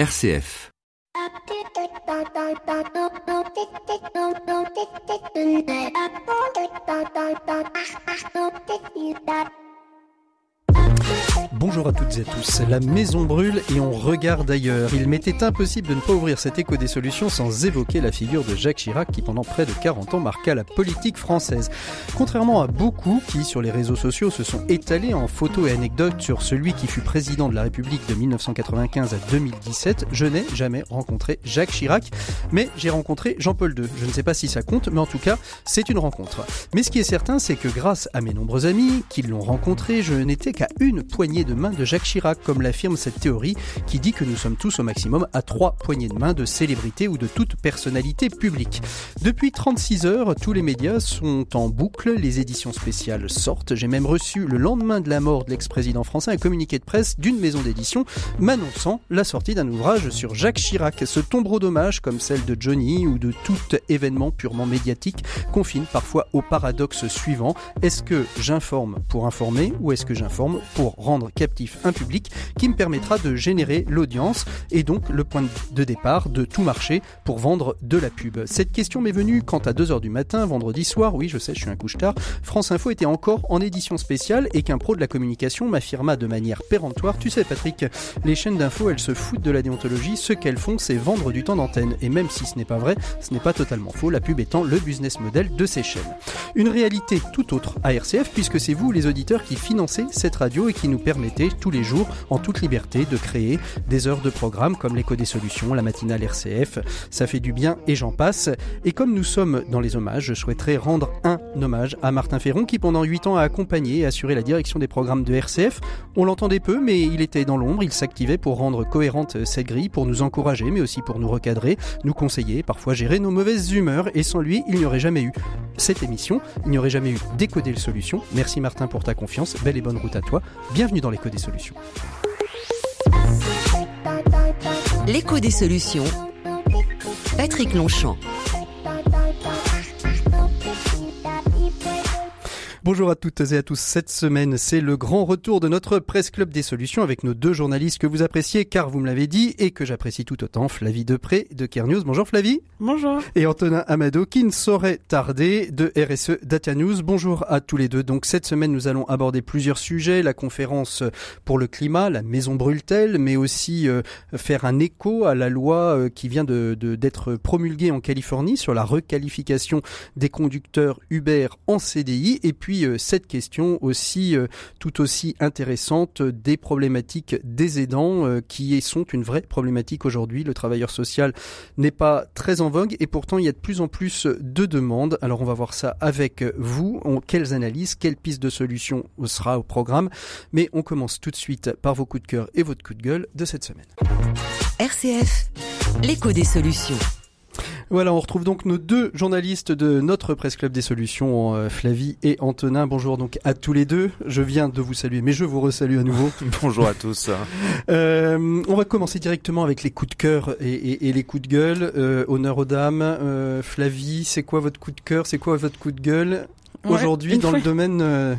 RCF. Bonjour à toutes et à tous. La maison brûle et on regarde ailleurs. Il m'était impossible de ne pas ouvrir cet écho des solutions sans évoquer la figure de Jacques Chirac qui pendant près de 40 ans marqua la politique française. Contrairement à beaucoup qui sur les réseaux sociaux se sont étalés en photos et anecdotes sur celui qui fut président de la République de 1995 à 2017, je n'ai jamais rencontré Jacques Chirac, mais j'ai rencontré Jean-Paul II. Je ne sais pas si ça compte, mais en tout cas, c'est une rencontre. Mais ce qui est certain, c'est que grâce à mes nombreux amis qui l'ont rencontré, je n'étais qu'à une poignée de main de Jacques Chirac, comme l'affirme cette théorie qui dit que nous sommes tous au maximum à trois poignées de main de célébrités ou de toute personnalité publique. Depuis 36 heures, tous les médias sont en boucle, les éditions spéciales sortent. J'ai même reçu le lendemain de la mort de l'ex-président français un communiqué de presse d'une maison d'édition m'annonçant la sortie d'un ouvrage sur Jacques Chirac. Ce tombereau d'hommage, comme celle de Johnny ou de tout événement purement médiatique, confine parfois au paradoxe suivant. Est-ce que j'informe pour informer ou est-ce que j'informe pour rendre captif un public qui me permettra de générer l'audience et donc le point de départ de tout marché pour vendre de la pub. Cette question m'est venue quand à 2h du matin, vendredi soir, oui je sais je suis un couche tard, France Info était encore en édition spéciale et qu'un pro de la communication m'affirma de manière péremptoire, tu sais Patrick, les chaînes d'info elles se foutent de la déontologie, ce qu'elles font c'est vendre du temps d'antenne. Et même si ce n'est pas vrai, ce n'est pas totalement faux, la pub étant le business model de ces chaînes. Une réalité tout autre à RCF puisque c'est vous les auditeurs qui financez cette radio et qui nous tous les jours, en toute liberté, de créer des heures de programme comme l'écho des solutions, la matinale RCF. Ça fait du bien et j'en passe. Et comme nous sommes dans les hommages, je souhaiterais rendre un hommage à Martin Ferron qui pendant 8 ans a accompagné et assuré la direction des programmes de RCF. On l'entendait peu, mais il était dans l'ombre, il s'activait pour rendre cohérente cette grille, pour nous encourager, mais aussi pour nous recadrer, nous conseiller, parfois gérer nos mauvaises humeurs. Et sans lui, il n'y aurait jamais eu cette émission, il n'y aurait jamais eu Décoder le solution. Merci Martin pour ta confiance, belle et bonne route à toi. Bienvenue dans l'écho des solutions. L'écho des solutions. Patrick Longchamp. Bonjour à toutes et à tous. Cette semaine, c'est le grand retour de notre Presse Club des Solutions avec nos deux journalistes que vous appréciez, car vous me l'avez dit, et que j'apprécie tout autant, Flavie Depré de Care News. Bonjour Flavie. Bonjour. Et Antonin Amado qui ne saurait tarder de RSE Data News. Bonjour à tous les deux. Donc cette semaine, nous allons aborder plusieurs sujets. La conférence pour le climat, la maison brûle-t-elle, mais aussi euh, faire un écho à la loi euh, qui vient de, d'être promulguée en Californie sur la requalification des conducteurs Uber en CDI. Et puis euh, cette question aussi euh, tout aussi intéressante des problématiques des aidants euh, qui sont une vraie problématique aujourd'hui. Le travailleur social n'est pas très en vogue et pourtant il y a de plus en plus de demandes. Alors on va voir ça avec vous. Quelles analyses, quelles pistes de solutions sera au programme. Mais on commence tout de suite par vos coups de cœur et votre coup de gueule de cette semaine. RCF, l'écho des solutions. Voilà, on retrouve donc nos deux journalistes de notre Presse Club des Solutions, euh, Flavie et Antonin. Bonjour donc à tous les deux. Je viens de vous saluer, mais je vous resalue à nouveau. Bonjour à tous. Euh, on va commencer directement avec les coups de cœur et, et, et les coups de gueule. Euh, honneur aux dames. Euh, Flavie, c'est quoi votre coup de cœur? C'est quoi votre coup de gueule? Ouais, aujourd'hui dans fois- le domaine euh,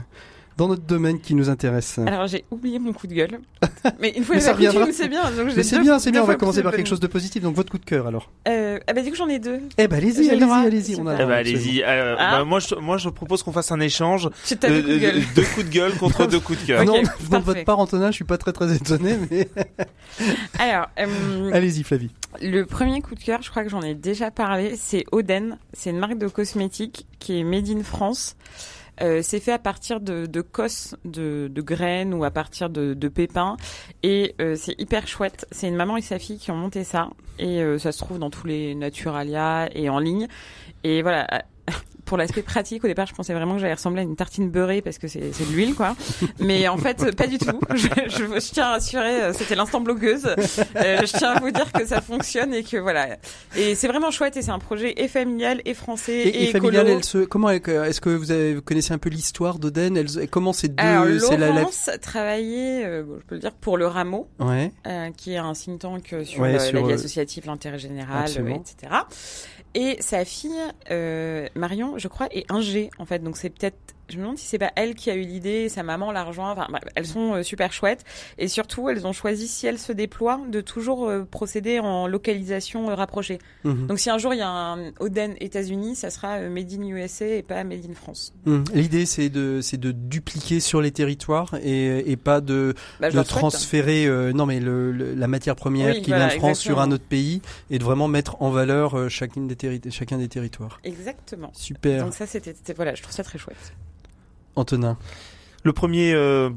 dans notre domaine qui nous intéresse Alors j'ai oublié mon coup de gueule. Mais une fois Mais ça coutume, c'est bien. Donc Mais c'est deux- bien, c'est deux bien. On va commencer par quelque chose de positif. Donc votre coup de cœur alors. Euh, ah bah du coup j'en ai deux. Eh ben allez-y, allez-y, allez-y. On a Super. Eh ben, absolument. allez-y. Euh, Ah. bah, moi, je, moi, je propose qu'on fasse un échange Tu de, t'as le coup de deux coups de gueule contre deux coups de cœur. Ok, non, de votre part, Antonin, je suis pas très très étonné, mais Alors euh, allez-y, Flavie. le premier coup de cœur, je crois que j'en ai déjà parlé, c'est Oden. C'est une marque de cosmétiques qui est made in France. Euh, c'est fait à partir de, de cosses, de, de graines ou à partir de, de pépins. Et euh, c'est hyper chouette. C'est une maman et sa fille qui ont monté ça. Et euh, ça se trouve dans tous les Naturalia et en ligne. Et voilà. Pour l'aspect pratique, au départ, je pensais vraiment que j'allais ressembler à une tartine beurrée parce que c'est de l'huile, quoi. Mais en fait, pas du tout. Je, je- je tiens à rassurer, euh, c'était l'instant blogueuse. Euh, je tiens à vous dire que ça fonctionne et que voilà. Et c'est vraiment chouette et c'est un projet et familial et français et, Et, et écolo. familiale, elle se, comment est-ce que vous, avez, vous connaissez un peu l'histoire d'Oden? Comment ces deux Alors, c'est la, la- Laurence travaillait, euh, je peux le dire, pour le Rameau, Ouais. euh, qui est un think tank sur, Ouais, sur, la vie associative, l'intérêt général, etc. Et sa fille, euh, Marion, je crois, est ingé, en fait. Donc c'est peut-être je me demande si c'est pas elle qui a eu l'idée, sa maman l'a rejoint. Enfin, bref, elles sont euh, super chouettes et surtout elles ont choisi si elles se déploient de toujours euh, procéder en localisation euh, rapprochée. Mhm. Donc si un jour il y a un Oden États-Unis, ça sera made in USA et pas made in France. Mhm. L'idée, c'est de, c'est de dupliquer sur les territoires et, et pas de, Bah, de souhaite. transférer, euh, non mais le, le- la matière première Oui, qui voilà, vient de France sur un autre pays et de vraiment mettre en valeur chacune des terri- chacun des territoires. Exactement. Super. Donc ça c'était c'était- voilà, je trouve ça très chouette. Antonin. Le premier euh,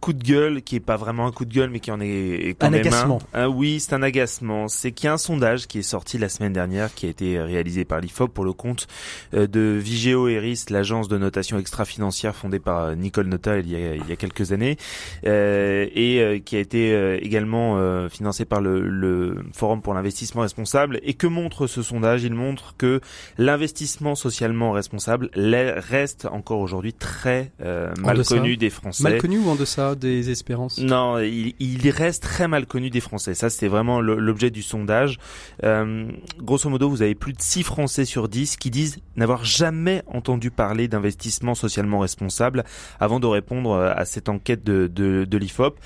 coup de gueule, qui est pas vraiment un coup de gueule, mais qui en est quand Un même agacement. un. Ah oui, c'est un agacement. C'est qu'il y a un sondage qui est sorti la semaine dernière, qui a été réalisé par l'IFOP pour le compte euh, de Vigeo Eris, l'agence de notation extra-financière fondée par euh, Nicole Nota il y a, il y a quelques années, euh, et euh, qui a été euh, également euh, financé par le, le Forum pour l'investissement responsable. Et que montre ce sondage? Il montre que l'investissement socialement responsable reste encore aujourd'hui très euh, mal connu des Français. Mal connu ou en deçà? Des espérances? Non, il, il reste très mal connu des Français. Ça, c'était vraiment l'objet du sondage. Euh, grosso modo, vous avez plus de 6 Français sur 10 qui disent n'avoir jamais entendu parler d'investissement socialement responsable avant de répondre euh, à cette enquête de, de, de l'IFOP.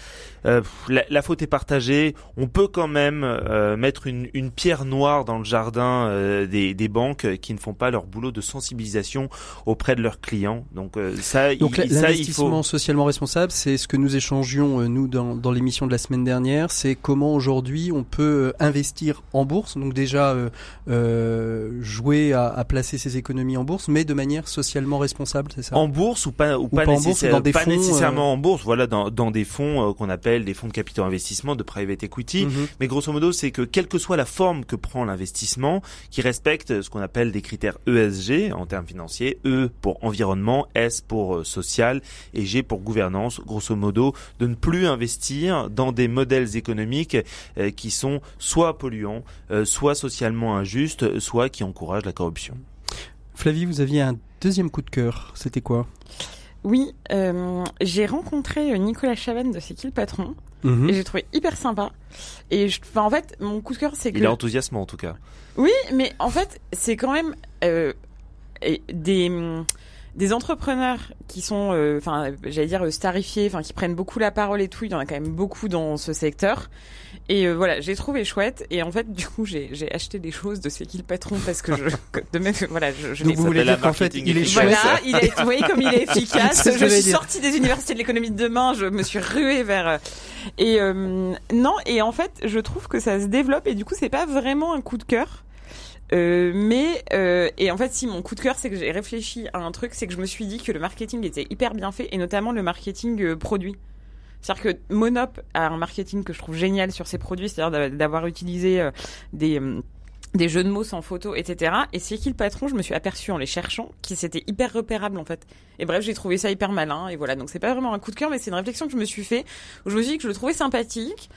Euh, la, la faute est partagée. On peut quand même euh, mettre une, une pierre noire dans le jardin euh, des, des banques qui ne font pas leur boulot de sensibilisation auprès de leurs clients. Donc euh, ça, Donc il, ça, il faut... l'investissement socialement responsable, c'est ce que nous échangions euh, nous dans, dans l'émission de la semaine dernière. C'est comment aujourd'hui on peut euh, investir en bourse. Donc déjà euh, euh, jouer à, à placer ses économies en bourse, mais de manière socialement responsable, c'est ça? En bourse ou pas ou, pas, pas en bourse, nécessaire- dans des pas fonds, nécessairement en bourse, voilà dans, dans des fonds qu'on appelle des fonds de capitaux investissement, de private equity. Mhm. Mais grosso modo, c'est que quelle que soit la forme que prend l'investissement, qui respecte ce qu'on appelle des critères ESG en termes financiers, E pour environnement, S pour social et G pour gouvernance, grosso modo, de ne plus investir dans des modèles économiques euh, qui sont soit polluants, euh, soit socialement injustes, soit qui encouragent la corruption. Flavie, vous aviez un deuxième coup de cœur. C'était quoi? Oui, euh, j'ai rencontré Nicolas Chavannes de C'est qui le patron Mhm. et j'ai trouvé hyper sympa. Et je, enfin, en fait, mon coup de cœur c'est que Il est enthousiasmant en tout cas. Oui, mais en fait, c'est quand même euh, des des entrepreneurs qui sont, euh, enfin, j'allais dire euh, starifiés, enfin, qui prennent beaucoup la parole et tout. Il y en a quand même beaucoup dans ce secteur. Et euh, voilà, j'ai trouvé chouette. Et en fait, du coup, j'ai j'ai acheté des choses de c'est qui le patron parce que je, de même, voilà, je, je Donc vous voulez dire qu'en fait, il est chouette. voilà, il est, vous voyez comme il est efficace. Je suis dire. sortie des universités de l'économie de demain, je me suis ruée vers. euh, Et euh, non, et en fait, je trouve que ça se développe et du coup, c'est pas vraiment un coup de cœur. Euh, mais euh, et en fait si mon coup de cœur c'est que j'ai réfléchi à un truc c'est que je me suis dit que le marketing était hyper bien fait et notamment le marketing euh, produit c'est-à-dire que Monop a un marketing que je trouve génial sur ses produits c'est-à-dire d'a- d'avoir utilisé euh, des des jeux de mots sans photo, etc. Et c'est qui le patron? Je me suis aperçu en les cherchant qui c'était hyper repérable en fait. Et bref, j'ai trouvé ça hyper malin. Et voilà, donc c'est pas vraiment un coup de cœur, mais c'est une réflexion que je me suis fait où je me suis dit que je le trouvais sympathique,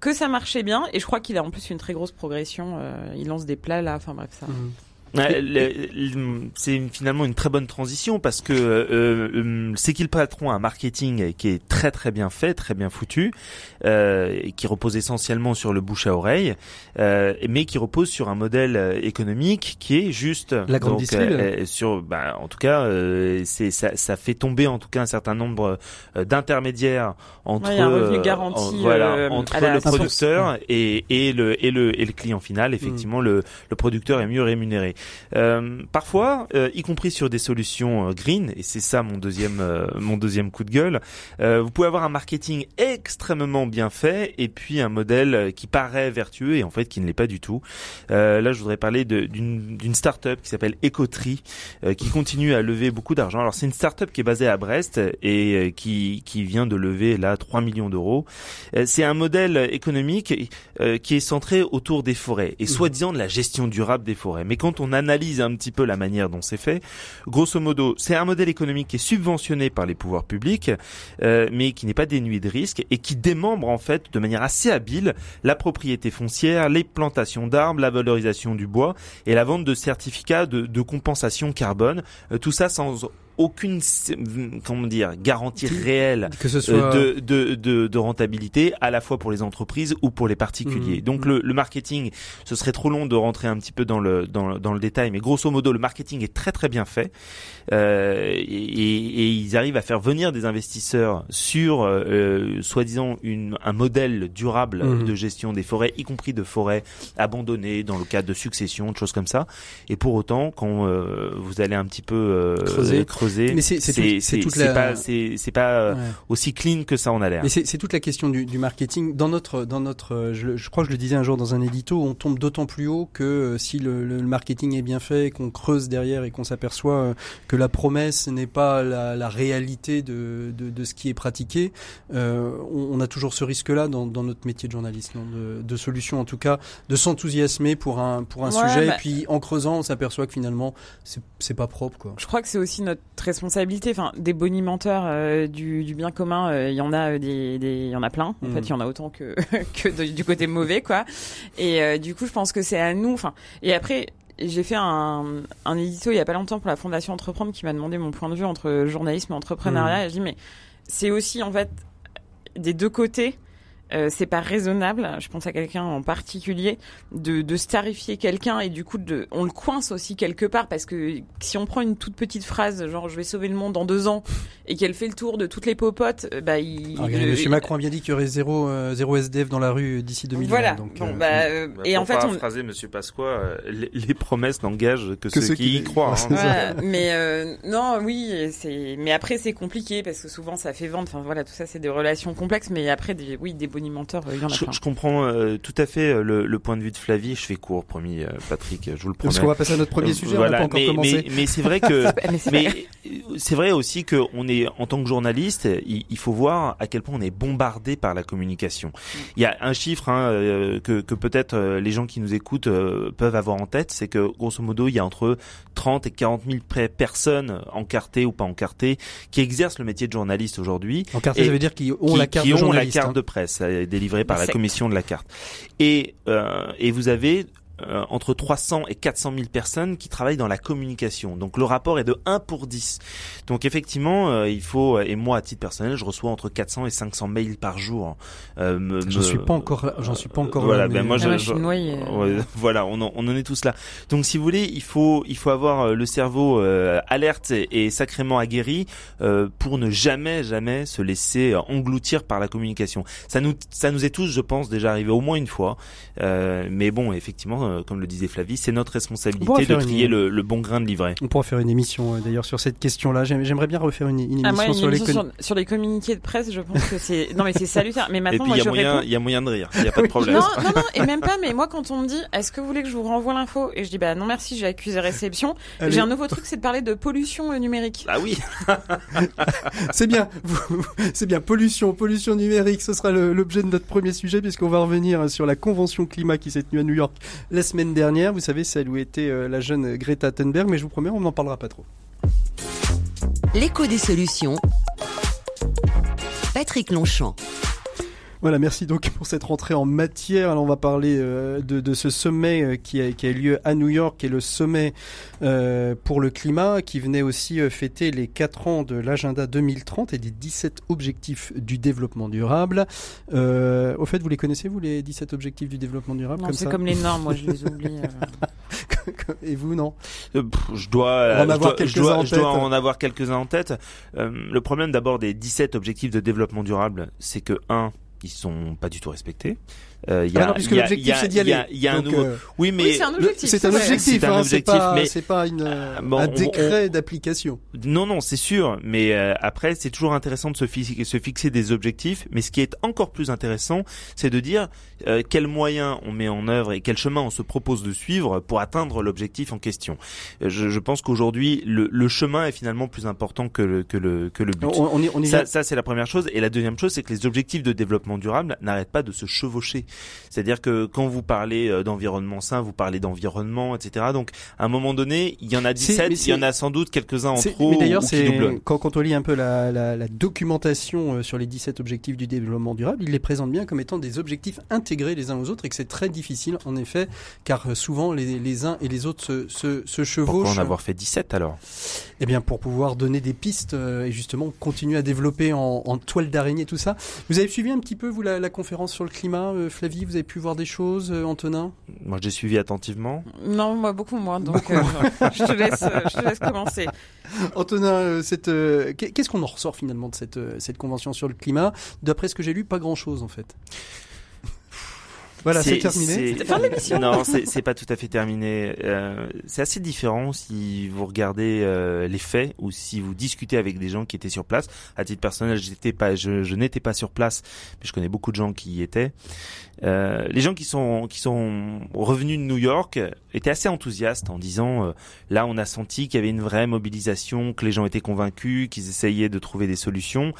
que ça marchait bien. Et je crois qu'il a en plus une très grosse progression. euh, il lance des plats là, enfin bref ça. Mhm. C'est finalement une très bonne transition parce que euh, euh, c'est qu'il patron a un marketing qui est très très bien fait, très bien foutu, euh, et qui repose essentiellement sur le bouche à oreille, euh, mais qui repose sur un modèle euh, économique qui est juste La grande Donc, euh, sur, bah, en tout cas, euh, c'est ça, ça fait tomber en tout cas un certain nombre d'intermédiaires entre Ouais, il y a un revenu garanti, en- voilà, euh, entre le producteur et, et le et le et le client final. Effectivement, le le producteur est mieux rémunéré. Euh, parfois, euh, y compris sur des solutions euh, green, et c'est ça mon deuxième euh, mon deuxième coup de gueule. euh, vous pouvez avoir un marketing extrêmement bien fait et puis un modèle qui paraît vertueux et en fait qui ne l'est pas du tout. Euh, là, je voudrais parler d'une d'une start-up qui s'appelle Ecotree, euh, qui continue à lever beaucoup d'argent. Alors c'est une start-up qui est basée à Brest et qui qui vient de lever là 3 millions d'euros. Euh, c'est un modèle économique euh, qui est centré autour des forêts et soi-disant de la gestion durable des forêts. Mais quand on analyse un petit peu la manière dont c'est fait, grosso modo, c'est un modèle économique qui est subventionné par les pouvoirs publics, euh, mais qui n'est pas dénué de risques et qui démembre en fait de manière assez habile la propriété foncière, les plantations d'arbres, la valorisation du bois et la vente de certificats de, de compensation carbone. Euh, tout ça sans aucune comment dire garantie réelle que ce soit... de, de, de, de, rentabilité à la fois pour les entreprises ou pour les particuliers. Mmh, Donc. Le, le, marketing, ce serait trop long de rentrer un petit peu dans le dans, dans le détail, mais grosso modo, le marketing est très très bien fait euh, et, et, ils arrivent à faire venir des investisseurs sur euh, soi-disant une un modèle durable mmh. de gestion des forêts, y compris de forêts abandonnées dans le cadre de succession, de choses comme ça. Et pour autant, quand euh, vous allez un petit peu euh, creuser, creuser, mais c'est c'est tout, la... pas ouais. aussi clean que ça en a l'air. Mais c'est toute la question du, du, marketing. Dans notre dans notre, je, je, crois que je le disais un jour dans un édito, on tombe d'autant plus haut que euh, si le, le, marketing est bien fait, qu'on creuse derrière et qu'on s'aperçoit que la promesse n'est pas la, la réalité de, de, de, ce qui est pratiqué, euh, on, on, a toujours ce risque-là dans, dans, notre métier de journaliste, non de, de solution en tout cas, de s'enthousiasmer pour un pour un ouais, sujet bah... et puis en creusant, on s'aperçoit que finalement c'est pas propre quoi. Je crois que c'est aussi notre responsabilité. Enfin, des bonimenteurs euh, du, du, bien commun, il euh, y en a euh, des, il y en a plein. En mmh. fait, il y en a autant que que de, du côté mauvais quoi. Et euh, du coup, je pense que c'est à nous. Enfin, et après, j'ai fait un, un édito il y a pas longtemps pour la Fondation Entreprendre qui m'a demandé mon point de vue entre journalisme et entrepreneuriat. Mmh. Et je dis mais c'est aussi en fait des deux côtés euh, c'est pas raisonnable, je pense à quelqu'un en particulier, de, de starifier quelqu'un et du coup de, on le coince aussi quelque part parce que si on prend une toute petite phrase genre je vais sauver le monde en deux ans et qu'elle fait le tour de toutes les popotes, euh, bah il. Alors, euh, Monsieur Macron a bien dit qu'il y aurait zéro euh, zéro SDF dans la rue d'ici 2020. Voilà. Donc, bon, bah, euh, bah, et en fait, on. Monsieur Pasqua, les, les, promesses n'engagent que, que, ceux, qui, y croient. Hein. Voilà. mais non, oui, c'est. Mais après c'est compliqué parce que souvent ça fait vendre. Enfin voilà, tout ça c'est des relations complexes. Mais après, des, oui, des bonimenteurs, il y en a je, je comprends euh, tout à fait euh, le, le, point de vue de Flavie. Je fais court, promis, euh, Patrick. Je vous le promets. Parce qu'on va passer à notre premier sujet. Voilà. on n'a pas encore mais, commencé. Mais, mais c'est vrai que, mais c'est vrai aussi que on est en tant que journaliste, il, il, faut voir à quel point on est bombardé par la communication. Il y a un chiffre hein, que, que peut-être les gens qui nous écoutent peuvent avoir en tête, c'est que grosso modo, il y a entre 30 et 40 000 personnes encartées ou pas encartées qui exercent le métier de journaliste aujourd'hui. Encartées, ça veut dire qui ont qui, la carte qui de ont journaliste. la carte hein. de presse délivrée par la commission de la carte. Et, euh, et vous avez euh, entre 300 et 400 000 personnes qui travaillent dans la communication. Donc le rapport est de 1 pour 10. Donc effectivement, euh, il faut et moi à titre personnel, je reçois entre 400 et 500 mails par jour. Euh, me, j'en suis pas encore, j'en suis pas encore. Voilà, là, ben moi, ah, je, moi, je, noyé. Ouais, voilà, on en, on en est tous là. Donc si vous voulez, il faut il faut avoir le cerveau euh, alerte et, et, sacrément aguerri euh, pour ne jamais jamais se laisser engloutir par la communication. Ça nous ça nous est tous, je pense, déjà arrivé au moins une fois. mais bon, effectivement comme le disait Flavie, c'est notre responsabilité de trier une... le, le, bon grain de livret. On pourra faire une émission euh, d'ailleurs sur cette question-là. J'aimerais bien refaire une, une émission, ah, moi, une sur, émission les sur, sur, les communiqués de presse. Je pense que c'est non mais c'est salutaire. Mais maintenant, et puis il y, réponds... y a moyen de rire. Il y a pas de problème. non, non, non, et même pas. Mais moi, quand on me dit, est-ce que vous voulez que je vous renvoie l'info? Et je dis, bah non merci, j'ai accusé réception. J'ai un nouveau truc, c'est de parler de pollution euh, numérique. Ah oui. c'est bien. C'est bien. Pollution, pollution numérique. Ce sera l'objet de notre premier sujet puisqu'on va revenir sur la convention climat qui s'est tenue à New York la semaine dernière. Vous savez, celle où était euh, la jeune Greta Thunberg, mais je vous promets, on n'en parlera pas trop. L'écho des solutions. Patrick Longchamp. Voilà, merci donc pour cette rentrée en matière. Alors on va parler euh, de, de, ce sommet euh, qui, a, qui, a, eu lieu à New York, qui est le sommet euh, pour le climat, qui venait aussi euh, fêter les 4 ans de l'agenda 2030 et des 17 objectifs du développement durable. Euh, au fait, vous les connaissez, vous, les 17 objectifs du développement durable Non, c'est comme les normes, moi je les oublie. et vous, non? Je dois, en avoir je dois, je dois en avoir quelques-uns en tête. le problème d'abord des 17 objectifs de développement durable, c'est que, un, ils sont pas du tout respectés. Euh, y a, ah non, puisque l'objectif c'est d'y aller. Il y a, un nouveau. Euh... Oui, mais oui, c'est un objectif. C'est un objectif. un hein, objectif, pas, mais c'est pas une, euh, bon, un décret d'application. Non, non, c'est sûr. Mais euh, après, c'est toujours intéressant de se, fi se fixer des objectifs. Mais ce qui est encore plus intéressant, c'est de dire euh, quels moyens on met en œuvre et quel chemin on se propose de suivre pour atteindre l'objectif en question. Je, je pense qu'aujourd'hui, le, le, chemin est finalement plus important que le que le que le but. On, on, y, on y ça, ça c'est la première chose. Et la deuxième chose, c'est que les objectifs de développement durable n'arrêtent pas de se chevaucher. C'est-à-dire que quand vous parlez euh, d'environnement sain, vous parlez d'environnement, etc. Donc, à un moment donné, il y en a 17, il y en a sans doute quelques-uns en trop. Mais d'ailleurs, c'est quand, quand on lit un peu la, la, la documentation euh, sur les 17 objectifs du développement durable, il les présente bien comme étant des objectifs intégrés les uns aux autres et que c'est très difficile, en effet, car souvent les, les uns et les autres se, se, se chevauchent. Pourquoi en avoir fait 17 alors? Eh bien, pour pouvoir donner des pistes et justement continuer à développer en, en toile d'araignée tout ça. Vous avez suivi un petit peu, vous, la, la conférence sur le climat, Flavie Vous avez pu voir des choses, euh, Antonin? Moi, j'ai suivi attentivement. Non, moi beaucoup moins. Donc, euh, je, te laisse, je te laisse commencer. Antonin, euh, cette, qu'est-ce qu'on en ressort finalement de cette, cette convention sur le climat? D'après ce que j'ai lu, pas grand-chose en fait. Voilà, c'est terminé. C'est Non, c'est pas tout à fait terminé. Euh, c'est assez différent si vous regardez euh, les faits ou si vous discutez avec des gens qui étaient sur place. À titre personnel, j'étais pas, je, je n'étais pas sur place, mais je connais beaucoup de gens qui y étaient. Euh, les gens qui sont qui sont revenus de New York étaient assez enthousiastes en disant euh, là on a senti qu'il y avait une vraie mobilisation, que les gens étaient convaincus, qu'ils essayaient de trouver des solutions.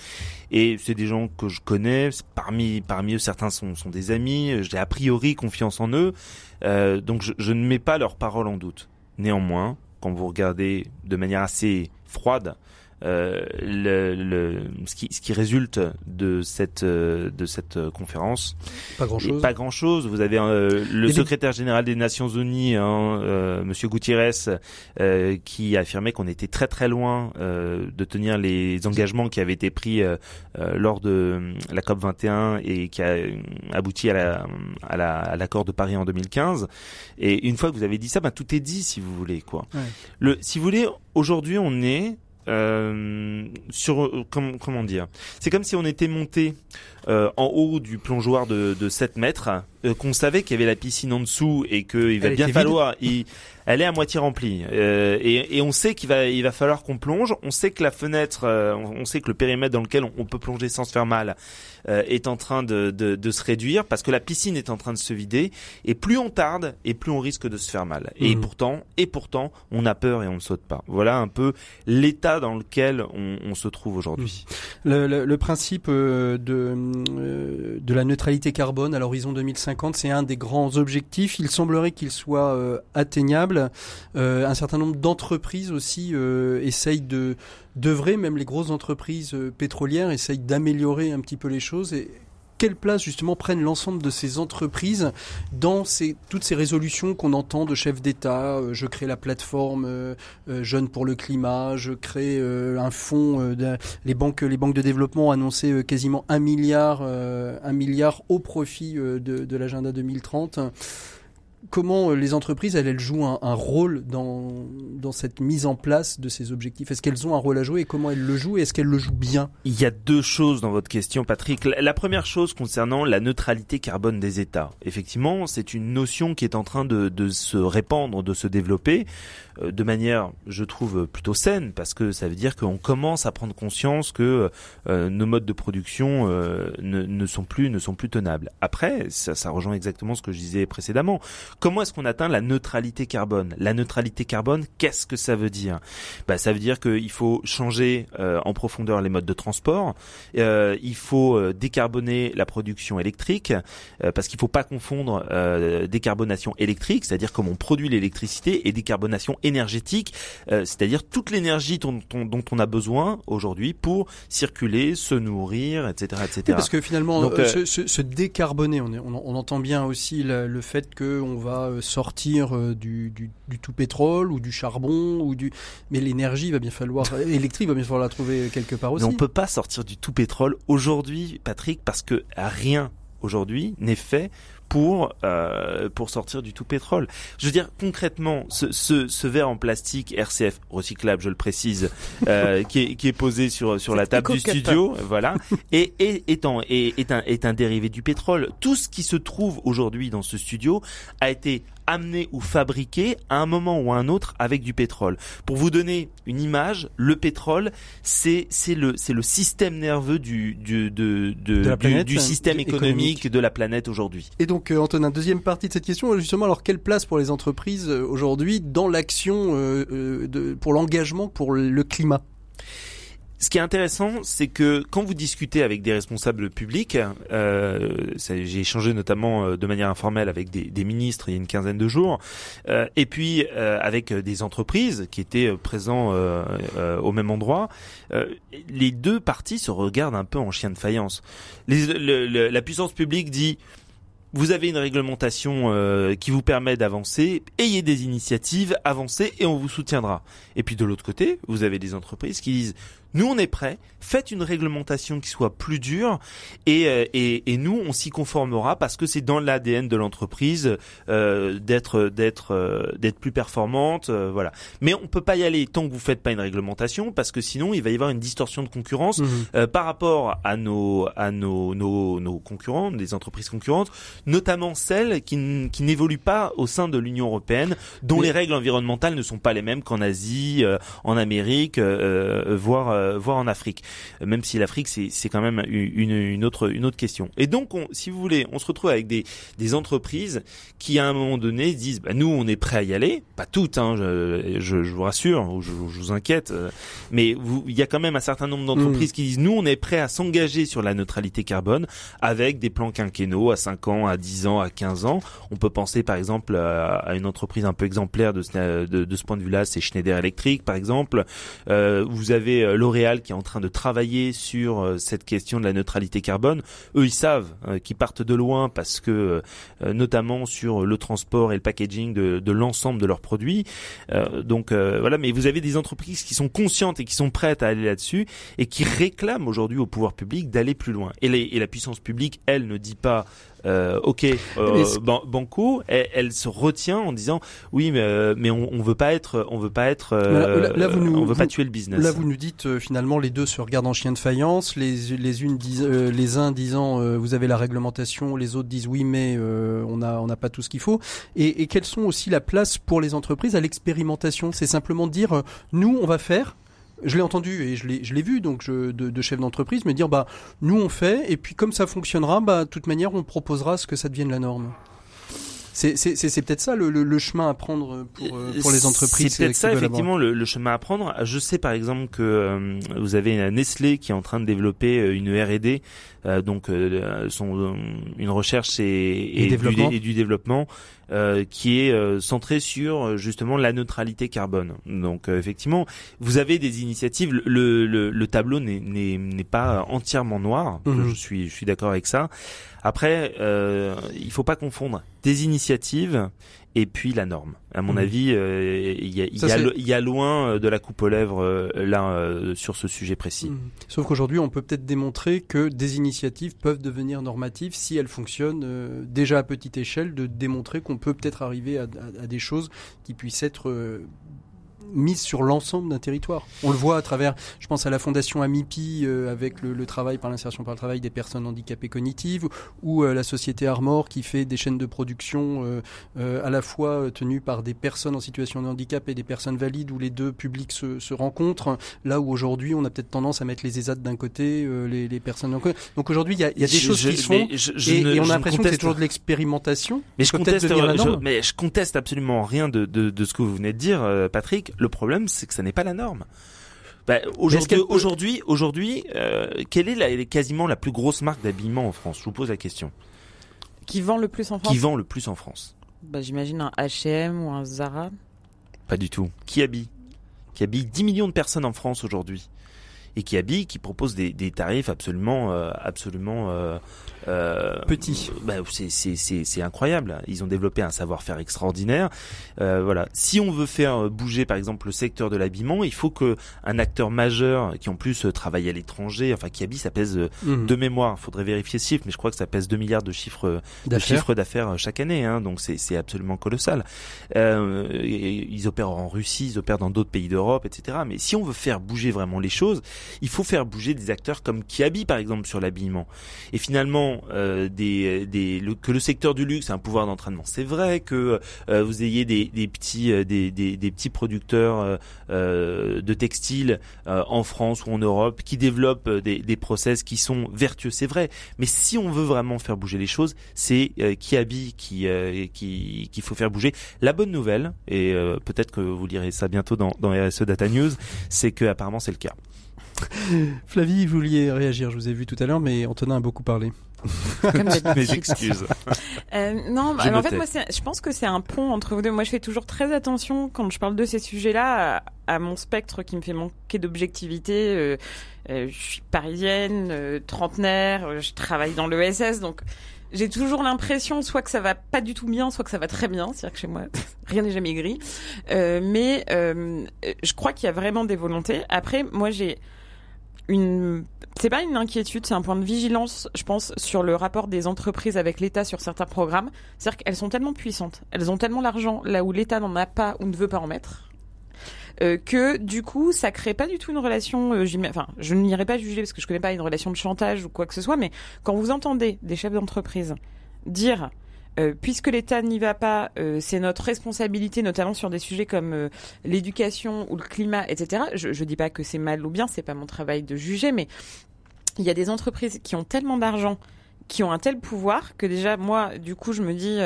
Et c'est des gens que je connais. Parmi parmi eux certains sont sont des amis. J'ai a priori confiance en eux. Euh, donc je, je ne mets pas leurs paroles en doute. Néanmoins, quand vous regardez de manière assez froide euh, le, le, ce, qui, ce qui résulte de cette euh, de cette conférence. Pas grand chose. Pas grand chose. Vous avez euh, le secrétaire général des Nations Unies, hein, euh, Monsieur Gutiérrez, qui a affirmé qu'on était très très loin de tenir les engagements qui avaient été pris lors de la COP 21 et qui a abouti à la à l'accord de Paris en 2015. Et une fois que vous avez dit ça, ben tout est dit si vous voulez quoi. Ouais. Le si vous voulez, aujourd'hui on est euh, sur euh, comment, comment dire? C'est comme si on était monté euh, en haut du plongeoir de, de 7 mètres, euh, qu'on savait qu'il y avait la piscine en dessous et qu'il va bien falloir. Il, elle est à moitié remplie euh, et, et, on sait qu'il va il va falloir qu'on plonge. On sait que la fenêtre, euh, on sait que le périmètre dans lequel on, on peut plonger sans se faire mal euh, est en train de, de, de, se réduire parce que la piscine est en train de se vider et plus on tarde et plus on risque de se faire mal. Et Mhm. pourtant et pourtant on a peur et on ne saute pas. Voilà un peu l'état dans lequel on, on se trouve aujourd'hui. Le, le, le principe euh, de de la neutralité carbone à l'horizon 2050, c'est un des grands objectifs. Il semblerait qu'il soit euh, atteignable. Euh, un certain nombre d'entreprises aussi euh, essayent de d'œuvrer, même les grosses entreprises euh, pétrolières essayent d'améliorer un petit peu les choses. Quelle place justement prennent l'ensemble de ces entreprises dans ces, toutes ces résolutions qu'on entend de chefs d'État euh, Je crée la plateforme euh, euh, Jeunes pour le climat, je crée un fonds. les banques, les banques de développement ont annoncé quasiment un milliard, un milliard au profit de, de l'agenda 2030. Comment euh, les entreprises, elles, elles jouent un, un rôle dans, dans cette mise en place de ces objectifs? Est-ce qu'elles ont un rôle à jouer et comment elles le jouent et est-ce qu'elles le jouent bien? Il y a deux choses dans votre question, Patrick. La première chose concernant la neutralité carbone des États. Effectivement, c'est une notion qui est en train de, de se répandre, de se développer euh, de manière, je trouve, plutôt saine, parce que ça veut dire qu'on commence à prendre conscience que euh, nos modes de production euh, ne, ne sont plus ne sont plus tenables. Après, ça, ça rejoint exactement ce que je disais précédemment. Comment est-ce qu'on atteint la neutralité carbone? La neutralité carbone, qu'est-ce que ça veut dire? Bah, Ça veut dire qu'il faut changer euh, en profondeur les modes de transport, euh, il faut euh, décarboner la production électrique, euh, parce qu'il faut pas confondre euh, décarbonation électrique, c'est-à-dire comment on produit l'électricité, et décarbonation énergétique, euh, c'est-à-dire toute l'énergie dont, dont- dont on a besoin aujourd'hui pour circuler, se nourrir, etc. etc. Oui, parce que finalement, Donc, se, se- se décarboner, on, est- on, on entend bien aussi le, le fait qu'on va euh, sortir euh, du, du, du tout pétrole ou du charbon ou du, mais l'énergie va bien falloir électrique va bien falloir la trouver quelque part aussi. Mais on peut pas sortir du tout pétrole aujourd'hui, Patrick, parce que rien aujourd'hui n'est fait pour euh, pour sortir du tout pétrole. Je veux dire concrètement, ce, ce, ce verre en plastique RCF recyclable, je le précise, euh, qui, est, qui est posé sur sur la table du studio, voilà, et, et est, en- est, est un est un dérivé du pétrole. Tout ce qui se trouve aujourd'hui dans ce studio a été amené ou fabriqué à un moment ou à un autre avec du pétrole. Pour vous donner une image, le pétrole, c'est c'est le c'est le système nerveux du du de, de- De la du- planète, du, hein, système économique, économique. de la planète aujourd'hui. Et donc, euh, Antonin, deuxième partie de cette question, justement, alors quelle place pour les entreprises euh, aujourd'hui dans l'action euh, euh, de- pour l'engagement pour le climat? Ce qui est intéressant, c'est que quand vous discutez avec des responsables publics, euh, j'ai échangé notamment euh, de manière informelle avec des, des, ministres il y a une quinzaine de jours, euh, et puis euh, avec des entreprises qui étaient présents au même endroit, les deux parties se regardent un peu en chien de faïence. Les, le, la puissance publique dit vous avez une réglementation euh, qui vous permet d'avancer, ayez des initiatives, avancez et on vous soutiendra. Et puis de l'autre côté, vous avez des entreprises qui disent nous, on est prêts. Faites une réglementation qui soit plus dure et, euh, et, et nous, on s'y conformera parce que c'est dans l'ADN de l'entreprise euh, d'être d'être euh, d'être plus performante, euh, voilà. Mais on peut pas y aller tant que vous faites pas une réglementation parce que sinon, il va y avoir une distorsion de concurrence mmh. par rapport à nos à nos, nos nos concurrents, des entreprises concurrentes, notamment celles qui, qui n'évoluent pas au sein de l'Union européenne, dont les règles environnementales ne sont pas les mêmes qu'en Asie, en Amérique, voire euh, voire en Afrique. Même si l'Afrique c'est quand même une, une autre une autre question. Et donc on, si vous voulez, on se retrouve avec des des entreprises qui à un moment donné disent bah, nous on est prêt à y aller, pas toutes hein, je, je, je vous rassure ou je, je, vous inquiète, euh, mais il y a quand même un certain nombre d'entreprises mmh. qui disent nous on est prêt à s'engager sur la neutralité carbone avec des plans quinquennaux à 5 ans, à 10 ans, à 15 ans. On peut penser par exemple à, une entreprise un peu exemplaire de ce, de, de ce point de vue-là, c'est Schneider Electric par exemple. Euh, vous avez euh, L'Oréal qui est en train de travailler sur euh, cette question de la neutralité carbone. Eux, ils savent euh, qu'ils partent de loin parce que, euh, notamment sur le transport et le packaging de, l'ensemble de leurs produits. donc voilà, mais vous avez des entreprises qui sont conscientes et qui sont prêtes à aller là-dessus et qui réclament aujourd'hui au pouvoir public d'aller plus loin. Et la puissance publique, elle, ne dit pas euh, ok, euh, Banco, elle, se retient en disant oui, mais, euh, mais on, on veut pas être, on veut pas être, euh, là, vous nous, on veut pas tuer le business. Là, vous nous dites finalement les deux se regardent en chien de faïence, les les unes disent, les uns disant vous avez la réglementation, les autres disent oui, mais on a on n'a pas tout ce qu'il faut. Et, et quelles sont aussi la place pour les entreprises à l'expérimentation? C'est simplement dire nous on va faire je l'ai entendu et je l'ai, vu donc je, de, de chefs d'entreprise me dire bah nous on fait et puis comme ça fonctionnera bah de toute manière on proposera ce que ça devienne la norme. C'est, peut-être ça le, le, le, chemin à prendre pour, euh, pour les entreprises. C'est peut-être ça effectivement le, le, chemin à prendre. Je sais par exemple que euh, vous avez Nestlé qui est en train de développer euh, une R&D, euh, donc son, une recherche et, et, et, du, et du, développement euh, qui est euh, centré sur euh, justement la neutralité carbone. Donc effectivement, vous avez des initiatives. Le, le, le tableau n'est pas entièrement noir. Mhm. Je suis je suis d'accord avec ça. Après, euh, il faut pas confondre des initiatives et puis la norme. À mon mmh. avis, euh, il y, y, a loin euh, de la coupe aux lèvres euh, là sur ce sujet précis. Mmh. Sauf qu'aujourd'hui, on peut peut-être démontrer que des initiatives peuvent devenir normatives si elles fonctionnent déjà à petite échelle, de démontrer qu'on peut peut-être arriver à, à, des choses qui puissent être mise sur l'ensemble d'un territoire. On le voit à travers, je pense à la fondation Amipi euh, avec le, le, travail par l'insertion par le travail des personnes handicapées cognitives, ou euh, la société Armor qui fait des chaînes de production euh, euh à la fois tenues par des personnes en situation de handicap et des personnes valides, où les deux publics se, se rencontrent. Là où aujourd'hui on a peut-être tendance à mettre les ESAT d'un côté, les, les, personnes d'un côté. Donc aujourd'hui il y a, y a, des je, choses qui se font, je, je et, ne, et, on a l'impression que c'est toujours de l'expérimentation. Mais je conteste, mais je conteste absolument rien de, de, de, ce que vous venez de dire, Patrick. Le problème, c'est que ça n'est pas la norme. Bah, aujourd'hui, aujourd'hui, aujourd'hui, euh, quelle est la, quasiment la plus grosse marque d'habillement en France? Je vous pose la question. Qui vend le plus en France? Qui vend le plus en France? Bah, J'imagine un H&M ou un Zara. Pas du tout. Qui habille? Qui habille 10 millions de personnes en France aujourd'hui? Et qui habille, qui propose des, des tarifs absolument, euh, absolument euh, euh, petits. Bah, c'est incroyable. Ils ont développé un savoir-faire extraordinaire. Euh, voilà. Si on veut faire bouger, par exemple, le secteur de l'habillement, il faut que un acteur majeur qui en plus travaille à l'étranger, enfin qui habille, ça pèse mmh. de mémoire. Faudrait vérifier ce chiffre, mais je crois que ça pèse 2 milliards de chiffres d'affaires chaque année. Hein, donc c'est absolument colossal. Euh, ils opèrent en Russie, ils opèrent dans d'autres pays d'Europe, etc. Mais si on veut faire bouger vraiment les choses, il faut faire bouger des acteurs comme Kiabi par exemple sur l'habillement. Et finalement, euh, des, des, le, que le secteur du luxe a un pouvoir d'entraînement, c'est vrai que euh, vous ayez des, des petits euh, des, des, petits producteurs euh, de textiles en France ou en Europe qui développent des, des process qui sont vertueux, c'est vrai. Mais si on veut vraiment faire bouger les choses, c'est Kiabi qui qui qu'il faut faire bouger. La bonne nouvelle, et peut-être que vous lirez ça bientôt dans, dans RSE Data News, c'est que apparemment c'est le cas. Flavie, vous vouliez réagir, je vous ai vu tout à l'heure, mais Antonin a beaucoup parlé. Mes excuses. Euh, non, bah, Je en fait, moi, c'est- je pense que c'est un pont entre vous deux. Moi, je fais toujours très attention quand je parle de ces sujets-là à, à mon spectre qui me fait manquer d'objectivité. Euh, euh, je suis parisienne, euh, trentenaire, euh, je travaille dans l'ESS, donc j'ai toujours l'impression soit que ça va pas du tout bien, soit que ça va très bien. C'est-à-dire que chez moi, rien n'est jamais gris. Euh, mais euh, je crois qu'il y a vraiment des volontés. Après, moi, j'ai une c'est pas une inquiétude, c'est un point de vigilance, je pense, sur le rapport des entreprises avec l'État sur certains programmes. C'est-à-dire qu'elles sont tellement puissantes, elles ont tellement l'argent là où l'État n'en a pas ou ne veut pas en mettre, euh, que du coup, ça crée pas du tout une relation. euh, enfin, je n'irai pas juger parce que je connais pas une relation de chantage ou quoi que ce soit, mais quand vous entendez des chefs d'entreprise dire euh, puisque l'État n'y va pas, euh, c'est notre responsabilité, notamment sur des sujets comme euh, l'éducation ou le climat, etc. Je, je dis pas que c'est mal ou bien, c'est pas mon travail de juger, mais il y a des entreprises qui ont tellement d'argent, qui ont un tel pouvoir que déjà moi, du coup, je me dis,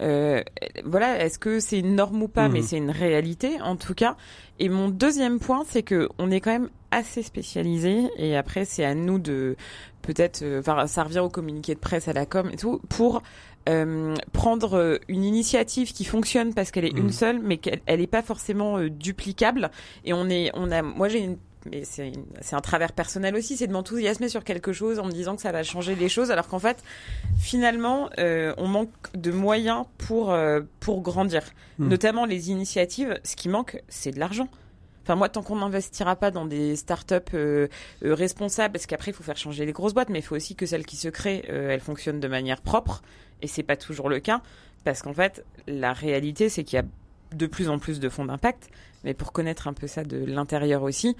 euh, voilà, est-ce que c'est une norme ou pas? Mais c'est une réalité, en tout cas. Et mon deuxième point, c'est que on est quand même assez spécialisé, et après, c'est à nous de peut-être, euh, enfin, ça revient au communiqué de presse, à la com et tout, pour euh, prendre euh, une initiative qui fonctionne parce qu'elle est une seule, mais qu'elle elle est pas forcément euh, duplicable. Et on est, on a, moi j'ai une mais c'est un travers personnel aussi, c'est de m'enthousiasmer sur quelque chose en me disant que ça va changer les choses, alors qu'en fait, finalement, euh, on manque de moyens pour euh, pour grandir, Hmm. notamment les initiatives. Ce qui manque, c'est de l'argent. Enfin moi, tant qu'on n'investira pas dans des startups euh, euh, responsables, parce qu'après il faut faire changer les grosses boîtes, mais il faut aussi que celles qui se créent, euh, elles fonctionnent de manière propre, et c'est pas toujours le cas, parce qu'en fait, la réalité, c'est qu'il y a de plus en plus de fonds d'impact, mais pour connaître un peu ça de l'intérieur aussi,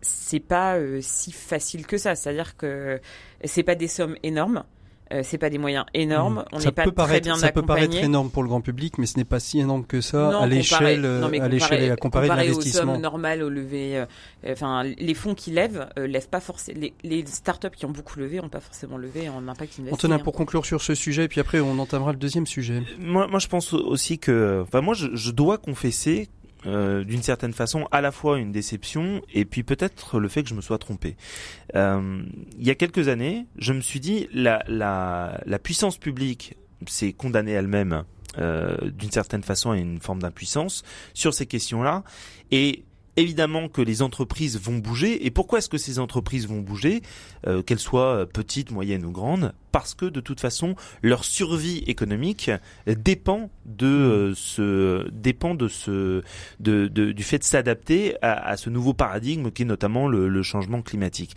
c'est pas si facile que ça. C'est-à-dire que c'est pas des sommes énormes, euh, c'est pas des moyens énormes, on ça n'est pas peut très paraître, bien ça peut paraître énorme pour le grand public, mais ce n'est pas si énorme que ça Non, à l'échelle, euh, à l'échelle et à comparer comparé aux l'investissement. sommes normales au lever, euh, enfin les fonds qui lèvent euh, lèvent pas forcément. Les, les startups qui ont beaucoup levé ont pas forcément levé en impact investi. Antonin, hein. pour conclure sur ce sujet, puis après on entamera le deuxième sujet. Moi, moi, je pense aussi que, enfin, moi, je, je dois confesser. Euh, d'une certaine façon, à la fois une déception et puis peut-être le fait que je me sois trompé. Euh, il y a quelques années, je me suis dit la la, la puissance publique s'est condamnée elle-même euh, d'une certaine façon à une forme d'impuissance sur ces questions-là et Évidemment que les entreprises vont bouger. Et pourquoi est-ce que ces entreprises vont bouger, euh, qu'elles soient petites, moyennes ou grandes Parce que de toute façon, leur survie économique dépend de euh, ce dépend de ce de, du fait de s'adapter à, ce nouveau paradigme qui est notamment le, changement climatique.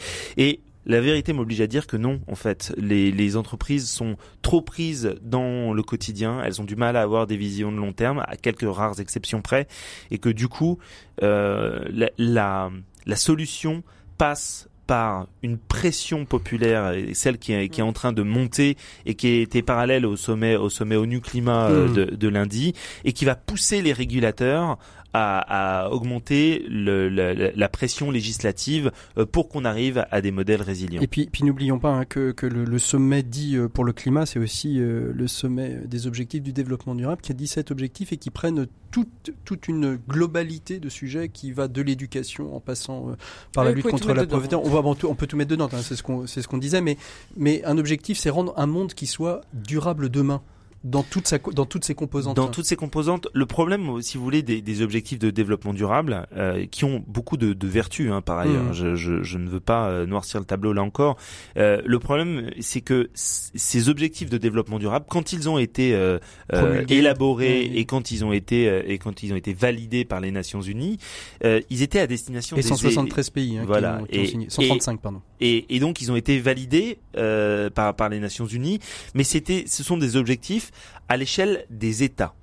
La vérité m'oblige à dire que non, en fait, les, les entreprises sont trop prises dans le quotidien, elles ont du mal à avoir des visions de long terme, à quelques rares exceptions près, et que du coup, euh, la, la, la solution passe par une pression populaire, celle qui est, qui est en train de monter et qui était parallèle au sommet au sommet ONU climat euh, Mm. de, de lundi, et qui va pousser les régulateurs à, à augmenter le, la, la- la pression législative euh, pour qu'on arrive à des modèles résilients. Et puis, puis n'oublions pas hein, que, que le, le sommet dit euh, pour le climat, c'est aussi euh, le sommet des objectifs du développement durable, qui a 17 objectifs et qui prennent toute, toute une globalité de sujets qui va de l'éducation en passant euh, par la Oui, vous lutte contre la pauvreté. On, va, bon, tout- on peut tout mettre dedans, hein, c'est ce qu'on c'est ce qu'on disait, mais, mais un objectif, c'est rendre un monde qui soit durable demain. Dans, toute sa, dans toutes ses composantes. Dans toutes ces composantes, le problème, si vous voulez, des, des objectifs de développement durable, euh, qui ont beaucoup de, de vertus, hein, par ailleurs. Mhm. Je, je, je ne veux pas euh, noircir le tableau là encore. Euh, le problème, c'est que ces objectifs de développement durable, quand ils ont été euh, euh, élaborés Mhm. et quand ils ont été euh, et quand ils ont été validés par les Nations Unies, euh, ils étaient à destination Et des 173 pays hein, Voilà. qui ont, qui ont Et- signé. 135, pardon. et, et donc ils ont été validés euh, par, par les Nations Unies, mais c'était, ce sont des objectifs à l'échelle des États.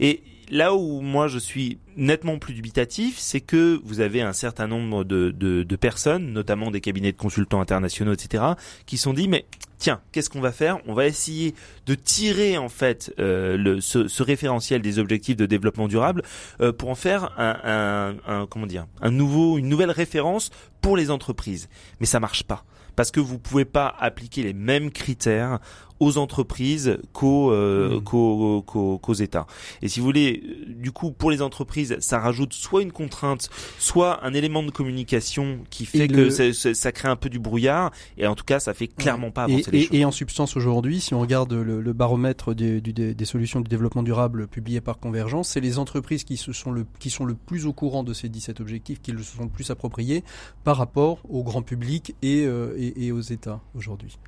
Et là où moi je suis nettement plus dubitatif, c'est que vous avez un certain nombre de, personnes, notamment des cabinets de consultants internationaux, etc., qui sont dit mais tiens, qu'est-ce qu'on va faire? On va essayer de tirer en fait euh, ce, référentiel des objectifs de développement durable euh, pour en faire un, nouveau, une nouvelle référence pour les entreprises. Mais ça marche pas parce que vous pouvez pas appliquer les mêmes critères aux entreprises qu'aux euh, Mm. qu'aux qu'aux- qu'aux États. Et si vous voulez, euh, du coup, pour les entreprises, ça rajoute soit une contrainte, soit un élément de communication qui fait Et que le- ça, ça- ça crée un peu du brouillard. Et en tout cas, ça fait clairement pas Et, avancer les et- choses. et en substance aujourd'hui, si on regarde le, le baromètre des, du- des- des solutions du développement durable publié par Convergence, c'est les entreprises qui, se sont le, qui sont le plus au courant de ces 17 objectifs, qui le sont le plus appropriés par rapport au grand public et, euh, et, et aux États aujourd'hui.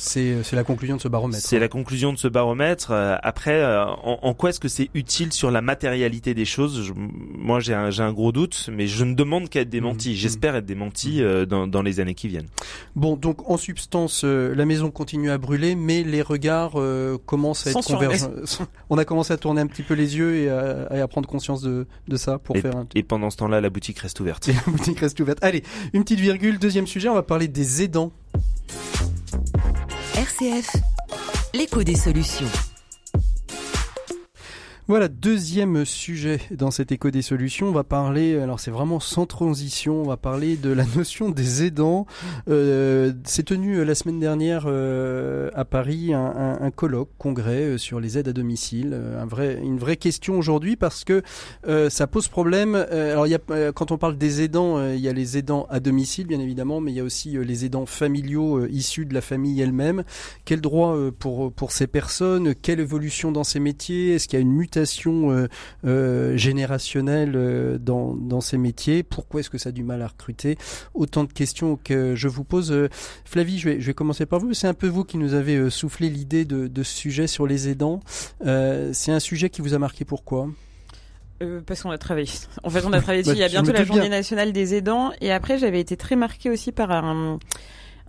C'est la conclusion de ce baromètre. C'est la conclusion de ce baromètre. Euh, après, euh, en, en quoi est-ce que c'est utile sur la matérialité des choses? Je- Moi, j'ai un, gros doute, mais je ne demande qu'à être démenti. Mhm. J'espère être démenti euh, dans, dans les années qui viennent. Bon, donc en substance, euh, la maison continue à brûler, mais les regards euh, commencent à être convergents. On a commencé à tourner un petit peu les yeux et à, et à prendre conscience de, de ça pour faire un Et pendant ce temps-là, la boutique reste ouverte. Et la boutique reste ouverte. Allez, une petite virgule. Deuxième sujet, on va parler des aidants. RCF, l'écho des solutions. Voilà, deuxième sujet dans cet écho des solutions. On va parler, alors c'est vraiment sans transition, on va parler de la notion des aidants. Euh, c'est tenu euh, la semaine dernière euh, à Paris un, un- un colloque, congrès euh, sur les aides à domicile. Euh, un vrai, une vraie question aujourd'hui parce que euh, ça pose problème. Alors y a, quand on parle des aidants, il y a les aidants à domicile bien évidemment, mais il y a aussi les aidants familiaux issus de la famille elle-même. Quel droit pour, pour ces personnes? Quelle évolution dans ces métiers? Est-ce qu'il y a une mutation euh, euh, générationnelle euh, dans, dans ces métiers Pourquoi est-ce que ça a du mal à recruter Autant de questions que je vous pose. Flavie, je vais, je vais commencer par vous. C'est un peu vous qui nous avez soufflé l'idée de, de ce sujet sur les aidants. C'est un sujet qui vous a marqué pourquoi Euh, parce qu'on a travaillé. En fait, on a travaillé dessus. Bah, Il y a bientôt la journée bien. nationale des aidants. Et après, j'avais été très marquée aussi par un,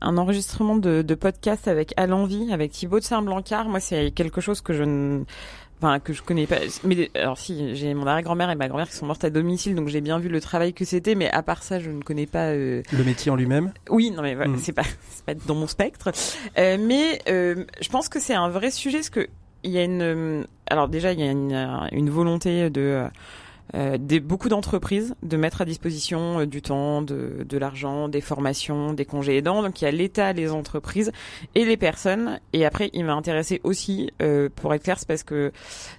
un enregistrement de, de podcast avec Alain Vie, avec Thibaut de Saint-Blancard. Moi, c'est quelque chose que je ne, enfin, que je connais pas. Mais, alors si, j'ai mon arrière-grand-mère et ma grand-mère qui sont mortes à domicile, donc j'ai bien vu le travail que c'était. Mais à part ça, je ne connais pas, euh, Le métier en lui-même oui, non mais voilà, Mm. c'est pas c'est pas dans mon spectre. Euh, mais euh, je pense que c'est un vrai sujet parce que il y a une euh, alors déjà il y a une, euh, une volonté de euh, des, beaucoup d'entreprises de mettre à disposition euh, du temps, de, de l'argent, des formations, des congés aidants. Donc il y a l'État, les entreprises et les personnes. Et après, il m'a intéressé aussi, euh, pour être clair, c'est parce que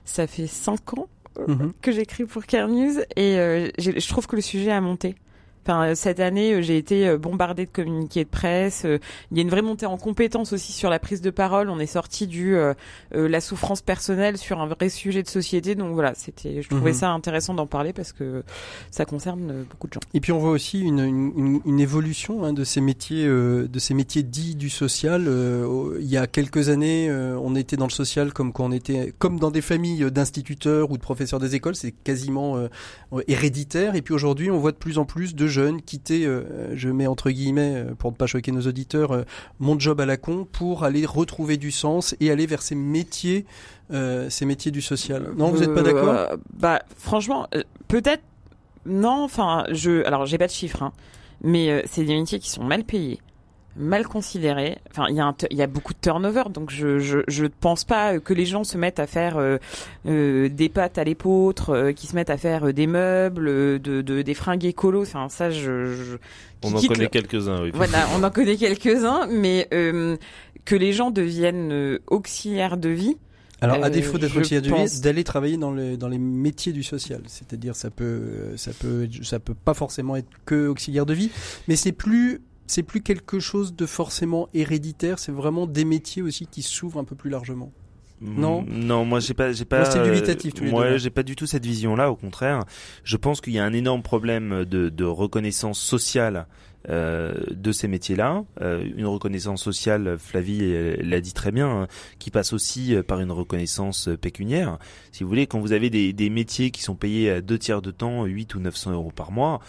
ça fait cinq ans Mhm. que j'écris pour Care News et euh, je trouve que le sujet a monté. Enfin, euh, cette année, euh, j'ai été euh, bombardée de communiqués de presse. Il y a une vraie montée en compétence aussi sur la prise de parole. On est sorti du euh, la souffrance personnelle sur un vrai sujet de société. Donc voilà, c'était. Je trouvais Mhm. ça intéressant d'en parler parce que ça concerne beaucoup de gens. Et puis on voit aussi une, une, une- une évolution hein, de ces métiers, euh, de ces métiers dits du social. Euh, il y a quelques années, on était dans le social comme quand on était, comme dans des familles d'instituteurs ou de professeurs des écoles, c'est quasiment héréditaire. Et puis aujourd'hui, on voit de plus en plus de jeunes quitter, euh, je mets entre guillemets euh, pour ne pas choquer nos auditeurs, euh, mon job à la con pour aller retrouver du sens et aller vers ces métiers, ces métiers du social. Non, vous n'êtes pas d'accord? Bah, franchement, peut-être. Non, enfin, je. Alors, j'ai pas de chiffres, hein, mais c'est des métiers qui sont mal payés, mal considérés. Enfin, il y a un, tu- il y a beaucoup de turnover, donc je, je, je pense pas que les gens se mettent à faire euh, euh, des pâtes à l'épeautre, euh, qui se mettent à faire euh, des meubles, euh, de, de des fringues écolos. Enfin, ça, je. je On en connaît le- quelques-uns, oui. voilà, on en connaît quelques-uns, mais euh, que les gens deviennent euh, auxiliaires de vie. Alors, à défaut d'être auxiliaire de vie, d'aller travailler dans, le, dans les métiers du social. C'est-à-dire, ça peut, ça peut, ça peut pas forcément être que auxiliaire de vie, mais c'est plus, c'est plus quelque chose de forcément héréditaire. C'est vraiment des métiers aussi qui s'ouvrent un peu plus largement. Non. Non, moi j'ai pas, j'ai pas. c'est dubitatif, tous les là. j'ai pas du tout cette vision-là. Au contraire, je pense qu'il y a un énorme problème de, de reconnaissance sociale euh, de ces métiers-là. Euh, une reconnaissance sociale, Flavie euh, l'a dit très bien, hein, qui passe aussi euh, par une reconnaissance euh, pécuniaire. Si vous voulez, quand vous avez des, des métiers qui sont payés à deux tiers de temps, 8 ou 900 euros par mois,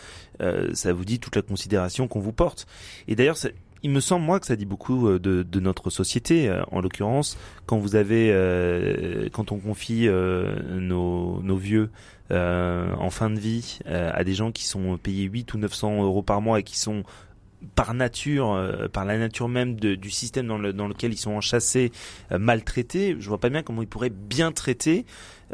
euh, ça vous dit toute la considération qu'on vous porte. Et d'ailleurs, il me semble moi que ça dit beaucoup euh, de, de notre société, euh, en l'occurrence, quand vous avez, euh, quand on confie euh, nos, nos vieux euh, en fin de vie euh, à des gens qui sont payés 8 ou 900 euros par mois et qui sont par nature, par la nature même du système dans, le, dans lequel ils sont enchâssés, maltraités, je vois pas bien comment ils pourraient bien traiter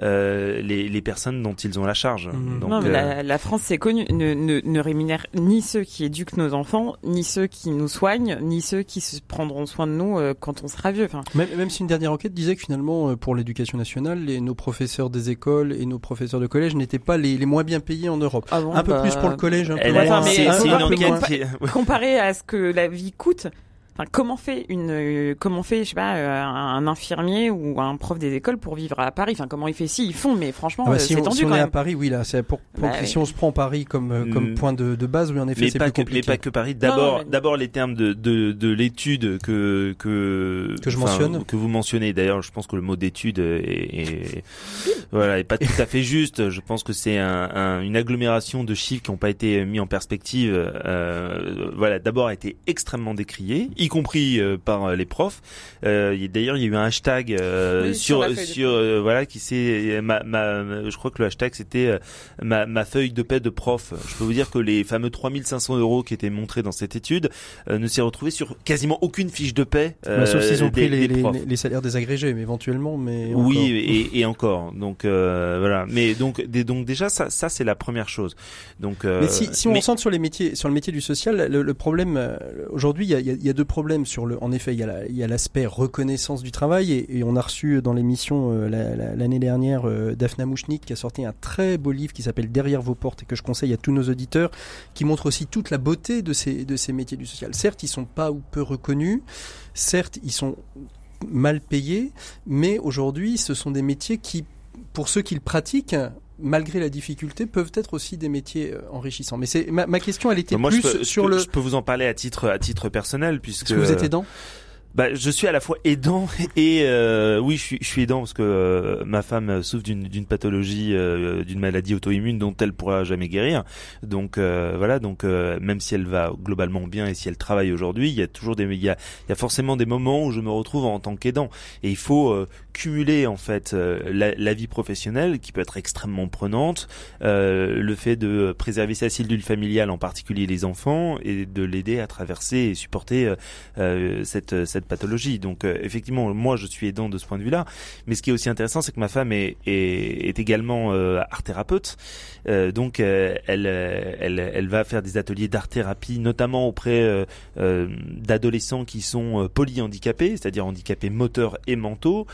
euh, les, les, personnes dont ils ont la charge. Mmh. Donc, non, mais la, euh, la, France, c'est connu, ne, ne, ne, rémunère ni ceux qui éduquent nos enfants, ni ceux qui nous soignent, ni ceux qui se prendront soin de nous euh, quand on sera vieux. Enfin... Même, même, si une dernière enquête disait que finalement, pour l'éducation nationale, les, nos professeurs des écoles et nos professeurs de collège n'étaient pas les, les, moins bien payés en Europe. Ah un peu bah, plus pour le collège, un peu moins. C'est une enquête comparé à ce que la vie coûte. Enfin, comment fait une, euh, comment fait, je sais pas, euh, un, infirmier ou un prof des écoles pour vivre à Paris? Enfin, comment il fait? Si ils font, mais franchement, ah bah, euh, c'est tendu si on est à Paris, oui là, c'est pour, pour bah si on se prend Paris comme comme mm. point de, de base, oui en effet, c'est plus compliqué. Mais pas que Paris. D'abord, d'abord les termes de de, de l'étude que que que je mentionne, que vous mentionnez. D'ailleurs, je pense que le mot d'étude est, est, voilà, est pas tout à fait juste. Je pense que c'est un, un, une agglomération de chiffres qui n'ont pas été mis en perspective. Euh, voilà, d'abord a été extrêmement décrié, y compris euh, par euh, les profs. Euh, D'ailleurs, il y a eu un hashtag euh, sur sur, voilà qui c'est ma, ma, je crois que le hashtag c'était ma, ma feuille de paix de prof. Je peux vous dire que les fameux 3500 euros qui étaient montrés dans cette étude ne s'est retrouvé sur quasiment aucune fiche de paix. Bah, sauf s'ils ont pris les, les, les, salaires désagrégés, mais éventuellement, mais oui et, et, encore. Donc voilà. Mais donc des, donc déjà ça ça c'est la première chose. Donc mais si, si on mais... sur les métiers sur le métier du social, le, le problème aujourd'hui il y a, y a, deux problèmes sur le. En effet, il y a l'aspect reconnaissance du travail et, on a reçu dans l'émission euh, l'année dernière euh, Daphna Mouchnik qui a sorti un très beau livre qui s'appelle Derrière vos portes et que je conseille à tous nos auditeurs, qui montre aussi toute la beauté de ces de ces métiers du social. Certes, ils sont pas ou peu reconnus. Certes, ils sont mal payés, mais aujourd'hui, ce sont des métiers qui, pour ceux qui le pratiquent, malgré la difficulté, peuvent être aussi des métiers euh, enrichissants. Mais c'est ma, ma, question, elle était plus sur le. Je peux vous en parler à titre à titre personnel puisque. vous êtes aidant bah, je suis à la fois aidant et euh, oui, je suis, je suis aidant parce que euh, ma femme souffre d'une pathologie, euh, d'une maladie auto-immune dont elle pourra jamais guérir. Donc voilà, donc même si elle va globalement bien et si elle travaille aujourd'hui, il y a toujours des, il y a, il y a forcément des moments où je me retrouve en tant qu'aidant et il faut cumuler en fait la, la, vie professionnelle qui peut être extrêmement prenante, le fait de préserver sa cellule familiale, en particulier les enfants, et de l'aider à traverser et supporter cette, cette pathologie. Donc euh, effectivement, moi je suis aidant de ce point de vue-là. Mais ce qui est aussi intéressant, c'est que ma femme est, est, également euh, art thérapeute. Euh, donc elle, elle, elle va faire des ateliers d'art thérapie, notamment auprès d'adolescents qui sont polyhandicapés, c'est-à-dire handicapés moteurs et mentaux.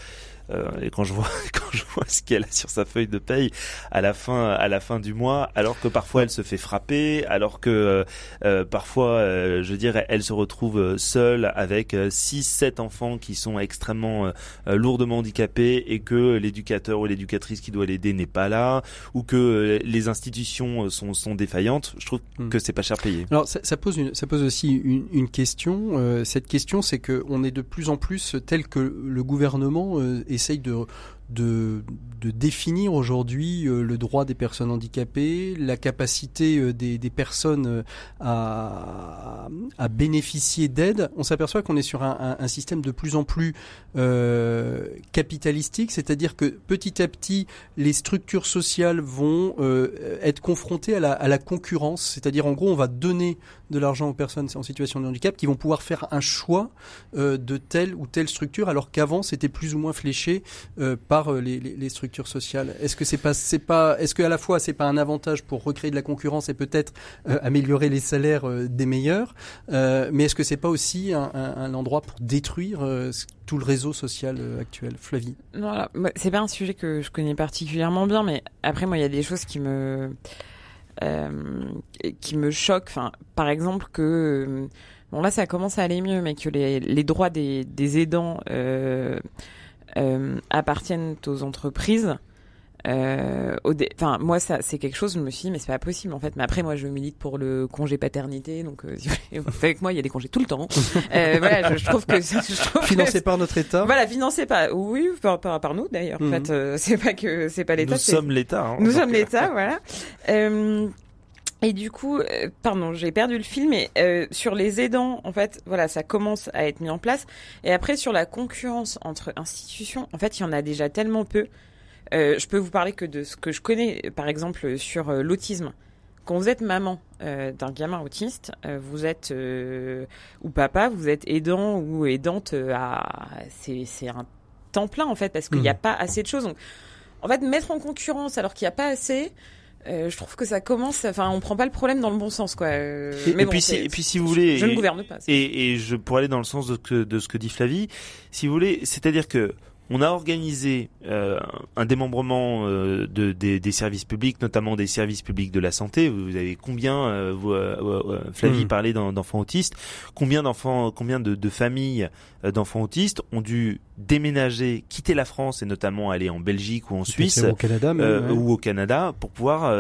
Euh, et quand je vois quand je vois ce qu'elle a sur sa feuille de paye à la fin à la fin du mois, alors que parfois elle se fait frapper, alors que euh, euh parfois, euh, je veux dire, elle se retrouve seule avec six, sept enfants qui sont extrêmement lourdement handicapés et que l'éducateur ou l'éducatrice qui doit l'aider n'est pas là, ou que les institutions sont, sont défaillantes. Je trouve hmm. que c'est pas cher payé. Alors ça, ça, pose une, ça pose aussi une, une question. cette question, c'est que on est de plus en plus tel que le gouvernement essaye de, de, définir aujourd'hui euh, le droit des personnes handicapées, la capacité euh, des, personnes euh, à, bénéficier d'aide. On s'aperçoit qu'on est sur un, système de plus en plus capitalistique, c'est-à-dire que petit à petit, les structures sociales vont être confrontées à la, concurrence, c'est-à-dire en gros, on va donner de l'argent aux personnes en situation de handicap qui vont pouvoir faire un choix de telle ou telle structure, alors qu'avant c'était plus ou moins fléché par les, les, structures sociales. Est-ce que c'est pas, c'est pas, est-ce que à la fois c'est pas un avantage pour recréer de la concurrence et peut-être améliorer les salaires des meilleurs, mais est-ce que c'est pas aussi un, endroit pour détruire tout le réseau social euh, actuel? Flavie. Voilà, c'est pas un sujet que je connais particulièrement bien, mais après moi il y a des choses qui me euh, qui me choquent. Enfin, par exemple que euh, bon là ça commence à aller mieux, mais que les, droits des, aidants euh, euh, appartiennent aux entreprises. Euh, enfin moi ça c'est quelque chose je me suis dit mais c'est pas possible en fait mais après moi je milite pour le congé paternité donc euh, avec moi il y a des congés tout le temps euh, voilà je, trouve que je trouve financé par notre État voilà financé par oui par, par, par nous d'ailleurs en fait mhm. euh, c'est pas que c'est pas l'État nous sommes l'État hein, nous sommes l'État voilà euh, et du coup, euh, pardon, j'ai perdu le film. Mais euh, sur les aidants, en fait, voilà, ça commence à être mis en place. Et après, sur la concurrence entre institutions, en fait, il y en a déjà tellement peu. Euh, je peux vous parler que de ce que je connais, par exemple, sur l'autisme. quand vous êtes maman d'un gamin autiste, vous êtes ou papa, vous êtes aidant ou aidante à c'est un temps plein en fait parce qu'il n'y a mmh. pas assez de choses. Donc, en fait, mettre en concurrence alors qu'il n'y a pas assez, euh, je trouve que ça commence. Enfin, on prend pas le problème dans le bon sens, quoi. Euh, et, mais bon, puis, si, et puis, si vous voulez, je, ne gouverne pas. Et, et, je pourrais aller dans le sens de, que, de ce que dit Flavie. Si vous voulez, c'est-à-dire que on a organisé euh, un démembrement euh, de, des, des, services publics, notamment des services publics de la santé. Vous avez combien, euh, vous, euh, Flavie mmh. parlait d'enfants autistes, combien d'enfants, combien de, de familles d'enfants autistes ont dû déménager, quitter la France et notamment aller en Belgique ou en Suisse au Canada, ou au Canada pour pouvoir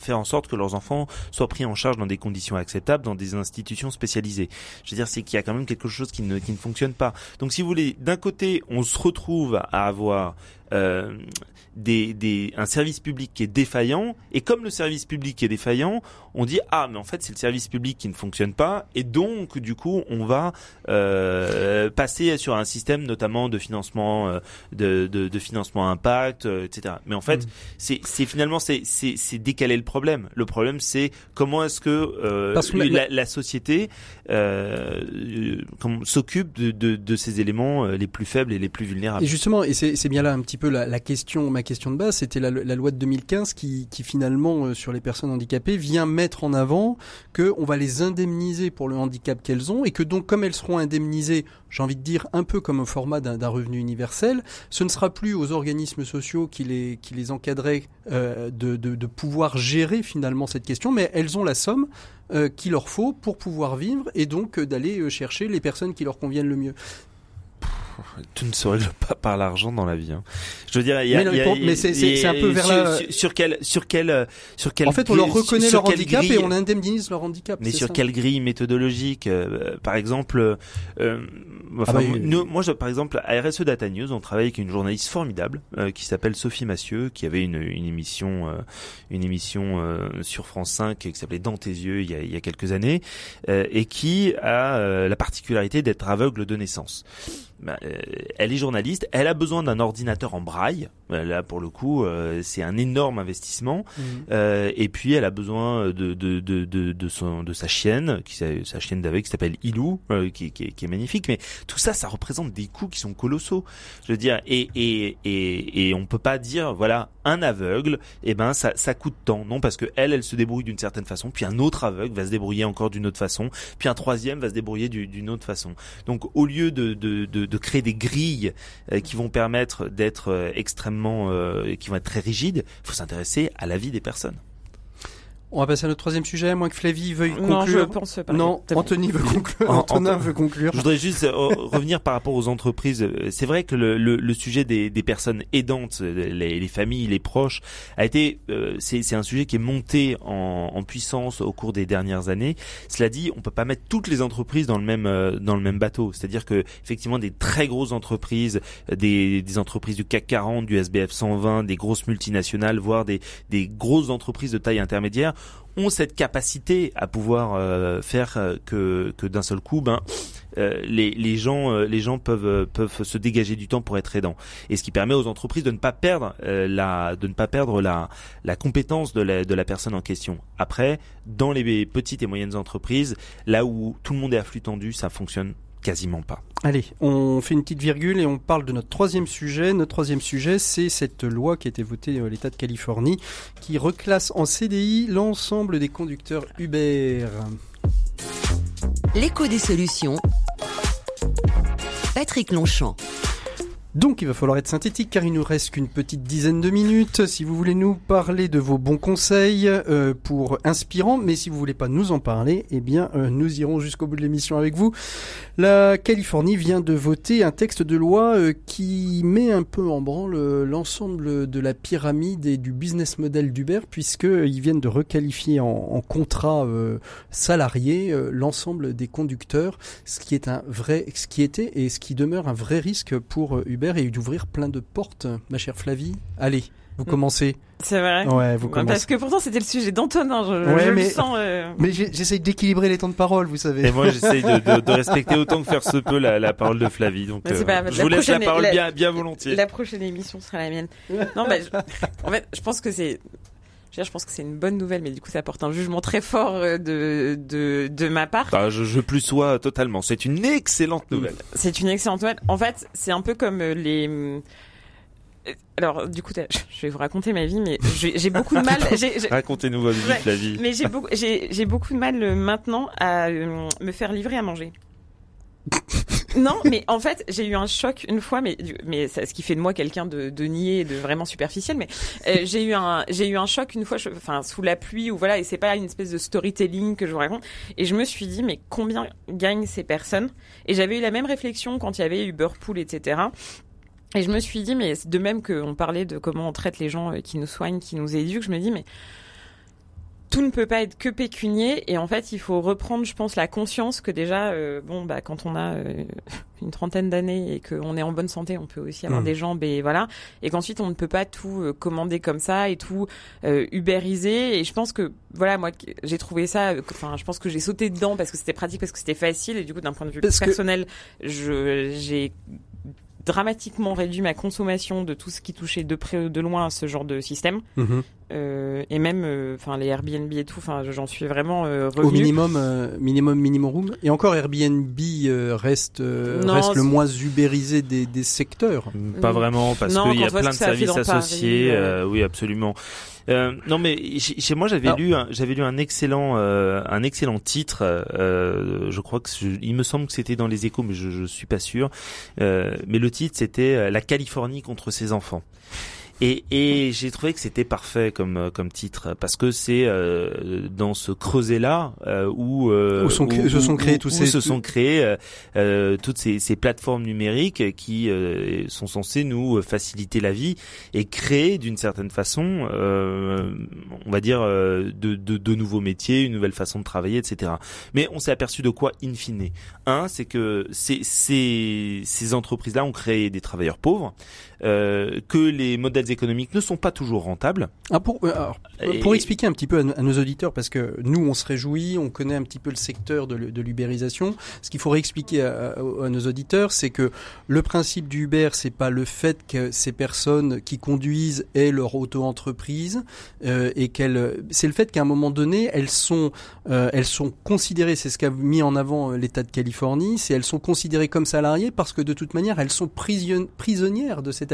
faire en sorte que leurs enfants soient pris en charge dans des conditions acceptables dans des institutions spécialisées. Je veux dire, c'est qu'il y a quand même quelque chose qui ne, qui ne fonctionne pas. Donc, si vous voulez, d'un côté, on se retrouve à avoir euh, des, des, un service public qui est défaillant, et comme le service public est défaillant, on dit ah mais en fait c'est le service public qui ne fonctionne pas, et donc du coup on va euh, passer sur un système notamment de financement euh, de, de, de, financement impact, euh, etc. Mais en fait mm. c'est c'est finalement c'est c'est décaler le problème. Le problème c'est comment est-ce que, euh, la, la, société s'occupe de, de, de ces éléments les plus faibles et les plus vulnérables. Et justement, et c'est bien là un petit peu la, la, question, ma question de base, c'était la, la, loi de 2015 qui, qui finalement, euh, sur les personnes handicapées, vient mettre en avant que on va les indemniser pour le handicap qu'elles ont et que donc, comme elles seront indemnisées, j'ai envie de dire un peu comme au format d'un revenu universel, ce ne sera plus aux organismes sociaux qui les, qui les encadreraient euh, de, de, de, pouvoir gérer finalement cette question, mais elles ont la somme euh, qu'il leur faut pour pouvoir vivre et donc euh, d'aller chercher les personnes qui leur conviennent le mieux tout ne se règle pas par l'argent dans la vie. Hein. Je veux dire, il y a, mais, c'est un peu vers sur, la... sur, quel sur quel sur quel En fait, on leur reconnaît leur handicap et on indemnise leur handicap. Mais sur quelle grille méthodologique euh, Par exemple, euh, enfin, ah bah, nous, moi, je, par exemple, à RSE Data News, on travaille avec une journaliste formidable euh, qui s'appelle Sophie Massieu, qui avait une, une émission euh, une émission sur France 5 qui s'appelait Dans tes yeux il y a, il y a quelques années et qui a la particularité d'être aveugle de naissance. Bah, euh, elle est journaliste, elle a besoin d'un ordinateur en braille. Euh, là, pour le coup, euh, c'est un énorme investissement. Mmh. et puis, elle a besoin de de de de, de, son, de sa chienne, qui sa chienne d'avec qui s'appelle Ilou, qui, qui, qui, est magnifique. Mais tout ça, ça représente des coûts qui sont colossaux. Je veux dire, et et et, et on peut pas dire voilà un aveugle, et eh ben ça ça coûte tant. Non, parce que elle, elle se débrouille d'une certaine façon, puis un autre aveugle va se débrouiller encore d'une autre façon, puis un troisième va se débrouiller d'une autre façon. Donc, au lieu de de, de de créer des grilles euh, qui vont permettre d'être euh, extrêmement, euh, qui vont être très rigides. Il faut s'intéresser à la vie des personnes. On va passer à notre troisième sujet, moins que Flavie veuille conclure. Non, je pense pas. Non, Anthony veut conclure. Antonin veut conclure. Je voudrais juste euh, revenir par rapport aux entreprises. C'est vrai que le, le, le sujet des, des, personnes aidantes, les, les, familles, les proches, a été, euh, c'est un sujet qui est monté en, en, puissance au cours des dernières années. Cela dit, on peut pas mettre toutes les entreprises dans le même euh, dans le même bateau. C'est-à-dire que effectivement, des très grosses entreprises, des, des entreprises du CAC 40, du SBF 120, des grosses multinationales, voire des, des grosses entreprises de taille intermédiaire ont cette capacité à pouvoir euh, faire euh, que, que d'un seul coup, ben, euh, les, les, gens, les gens peuvent, peuvent se dégager du temps pour être aidants. Et ce qui permet aux entreprises de ne pas perdre la, de ne pas perdre la, la compétence de la, de la personne en question. Après, dans les petites et moyennes entreprises, là où tout le monde est à flux tendu, ça fonctionne quasiment pas. Allez, on fait une petite virgule et on parle de notre troisième sujet. Notre troisième sujet, c'est cette loi qui a été votée à l'État de Californie qui reclasse en CDI l'ensemble des conducteurs Uber. L'écho des solutions. Patrick Longchamp. Donc il va falloir être synthétique car il nous reste qu'une petite dizaine de minutes. Si vous voulez nous parler de vos bons conseils euh, pour inspirants, mais si vous voulez pas nous en parler, eh bien euh, nous irons jusqu'au bout de l'émission avec vous. La Californie vient de voter un texte de loi euh, qui met un peu en branle l'ensemble de la pyramide et du business model d'Uber puisqu'ils viennent de requalifier en, en contrat salarié l'ensemble des conducteurs, ce qui est un vrai, ce qui était et ce qui demeure un vrai risque pour Uber et d'ouvrir plein de portes, ma chère Flavie. Allez, vous mm. commencez. C'est vrai. Ouais, vous commencez. Parce que pourtant c'était le sujet d'Antonin. Je, mais, le sens. Euh. Mais j'essaye d'équilibrer les temps de parole, vous savez. Et moi j'essaye de, de, respecter autant que faire se peut la, la parole de Flavie. Donc euh, je vous laisse la parole bien, bien volontiers. La prochaine émission sera la mienne. non, mais en fait, je pense que c'est Je, dire, je pense que c'est une bonne nouvelle, mais du coup, ça apporte un jugement très fort euh, de de, de ma part. Ah, je, je plus sois totalement. C'est une excellente nouvelle. C'est une excellente nouvelle. En fait, c'est un peu comme les alors, du coup, je vais vous raconter ma vie, mais j'ai beaucoup de mal. Racontez-nous votre vie, Flavie. Mais j'ai beaucoup, j'ai beaucoup de mal euh, maintenant à euh, me faire livrer à manger. non, mais en fait, j'ai eu un choc une fois, mais mais ce qui fait de moi quelqu'un de, de niais, de vraiment superficiel. Mais euh, j'ai eu un j'ai eu un choc une fois, enfin sous la pluie ou voilà, et c'est pas une espèce de storytelling que je vous raconte. Et je me suis dit, mais combien gagnent ces personnes? Et j'avais eu la même réflexion quand il y avait Uber Pool, etc. Et je me suis dit, mais de même qu'on parlait de comment on traite les gens euh, qui nous soignent, qui nous éduquent, je me dis, mais tout ne peut pas être que pécunier et en fait il faut reprendre je pense la conscience que déjà euh, bon bah quand on a euh, une trentaine d'années et qu'on est en bonne santé on peut aussi avoir mmh. des jambes et voilà et qu'ensuite on ne peut pas tout commander comme ça et tout ubériser et je pense que voilà moi j'ai trouvé ça enfin je pense que j'ai sauté dedans parce que c'était pratique parce que c'était facile et du coup d'un point de vue personnel je j'ai dramatiquement réduit ma consommation de tout ce qui touchait de près ou de loin à ce genre de système. Mhm. Euh, et même, euh, enfin, les Airbnb et tout, enfin, j'en suis vraiment euh, Au minimum, euh, minimum, minimum room. Et encore, Airbnb reste, reste le moins ubérisé des, des secteurs. Pas vraiment, parce qu'il y a plein de services associés. oui, absolument. Euh, non mais chez moi j'avais lu un, j'avais lu un excellent euh, un excellent titre. Euh, je crois que il me semble que c'était dans les Échos, mais je, je suis pas sûr. mais le titre c'était La Californie contre ses enfants. Et, et j'ai trouvé que c'était parfait comme euh, comme titre parce que c'est euh, dans ce creuset là euh, où, où, sont, se sont créés tous ces se sont créés toutes ces, ces, plateformes numériques qui sont censées nous faciliter la vie et créer d'une certaine façon, on va dire, de, de, de, nouveaux métiers, une nouvelle façon de travailler, etc. Mais on s'est aperçu de quoi in fine? Un, c'est que ces, ces, ces entreprises là ont créé des travailleurs pauvres. Euh, que les modèles économiques ne sont pas toujours rentables. Ah pour, euh, pour expliquer un petit peu à, nos auditeurs, parce que nous on se réjouit, on connaît un petit peu le secteur de, de l'ubérisation. Ce qu'il faudrait expliquer à, nos auditeurs, c'est que le principe du Uber, c'est pas le fait que ces personnes qui conduisent aient leur auto-entreprise euh, et qu'elles, c'est le fait qu'à un moment donné, elles sont, euh, elles sont considérées, c'est ce qu'a mis en avant l'État de Californie, c'est elles sont considérées comme salariées parce que de toute manière, elles sont prisonnières de cette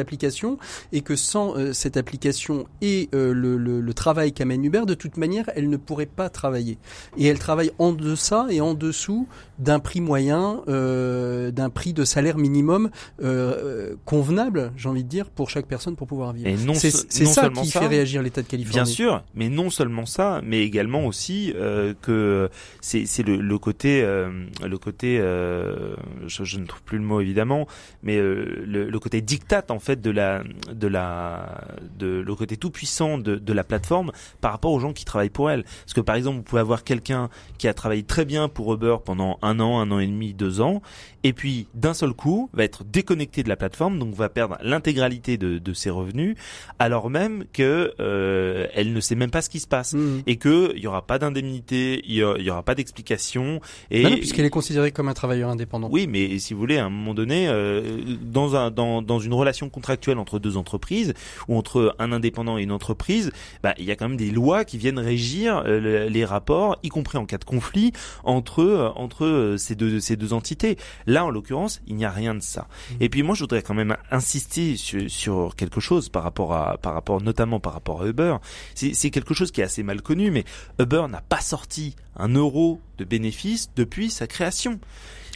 et que sans euh, cette application et euh, le, travail qu'amène Uber, de toute manière, elle ne pourrait pas travailler. Et elle travaille en deçà et en dessous d'un prix moyen, euh, d'un prix de salaire minimum euh, convenable, j'ai envie de dire, pour chaque personne pour pouvoir vivre. C'est ça qui fait réagir l'État de Californie. Bien sûr, mais non seulement ça, mais également aussi euh, que c'est le, le, côté, le côté, je, je, ne trouve plus le mot évidemment, mais le, le, côté dictat en fait de la, de la, de le côté tout puissant de, de la plateforme par rapport aux gens qui travaillent pour elle. Parce que par exemple, vous pouvez avoir quelqu'un qui a travaillé très bien pour Uber pendant un un an, un an et demi, deux ans, et puis d'un seul coup va être déconnecté de la plateforme, donc va perdre l'intégralité de, de, ses revenus, alors même que euh, elle ne sait même pas ce qui se passe mmh. et que il y aura pas d'indemnité, il y, aura pas d'explication. Et non, puisqu'elle est considérée comme un travailleur indépendant. Oui, mais si vous voulez, à un moment donné, euh, dans un dans, dans une relation contractuelle entre deux entreprises ou entre un indépendant et une entreprise, bah, il y a quand même des lois qui viennent régir euh, les rapports, y compris en cas de conflit entre entre euh, ces deux ces deux entités. Là, en l'occurrence, il n'y a rien de ça. Mmh. Et puis moi, je voudrais quand même insister sur, sur, quelque chose par rapport à par rapport notamment par rapport à Uber. C'est quelque chose qui est assez mal connu, mais Uber n'a pas sorti un euro de bénéfice depuis sa création.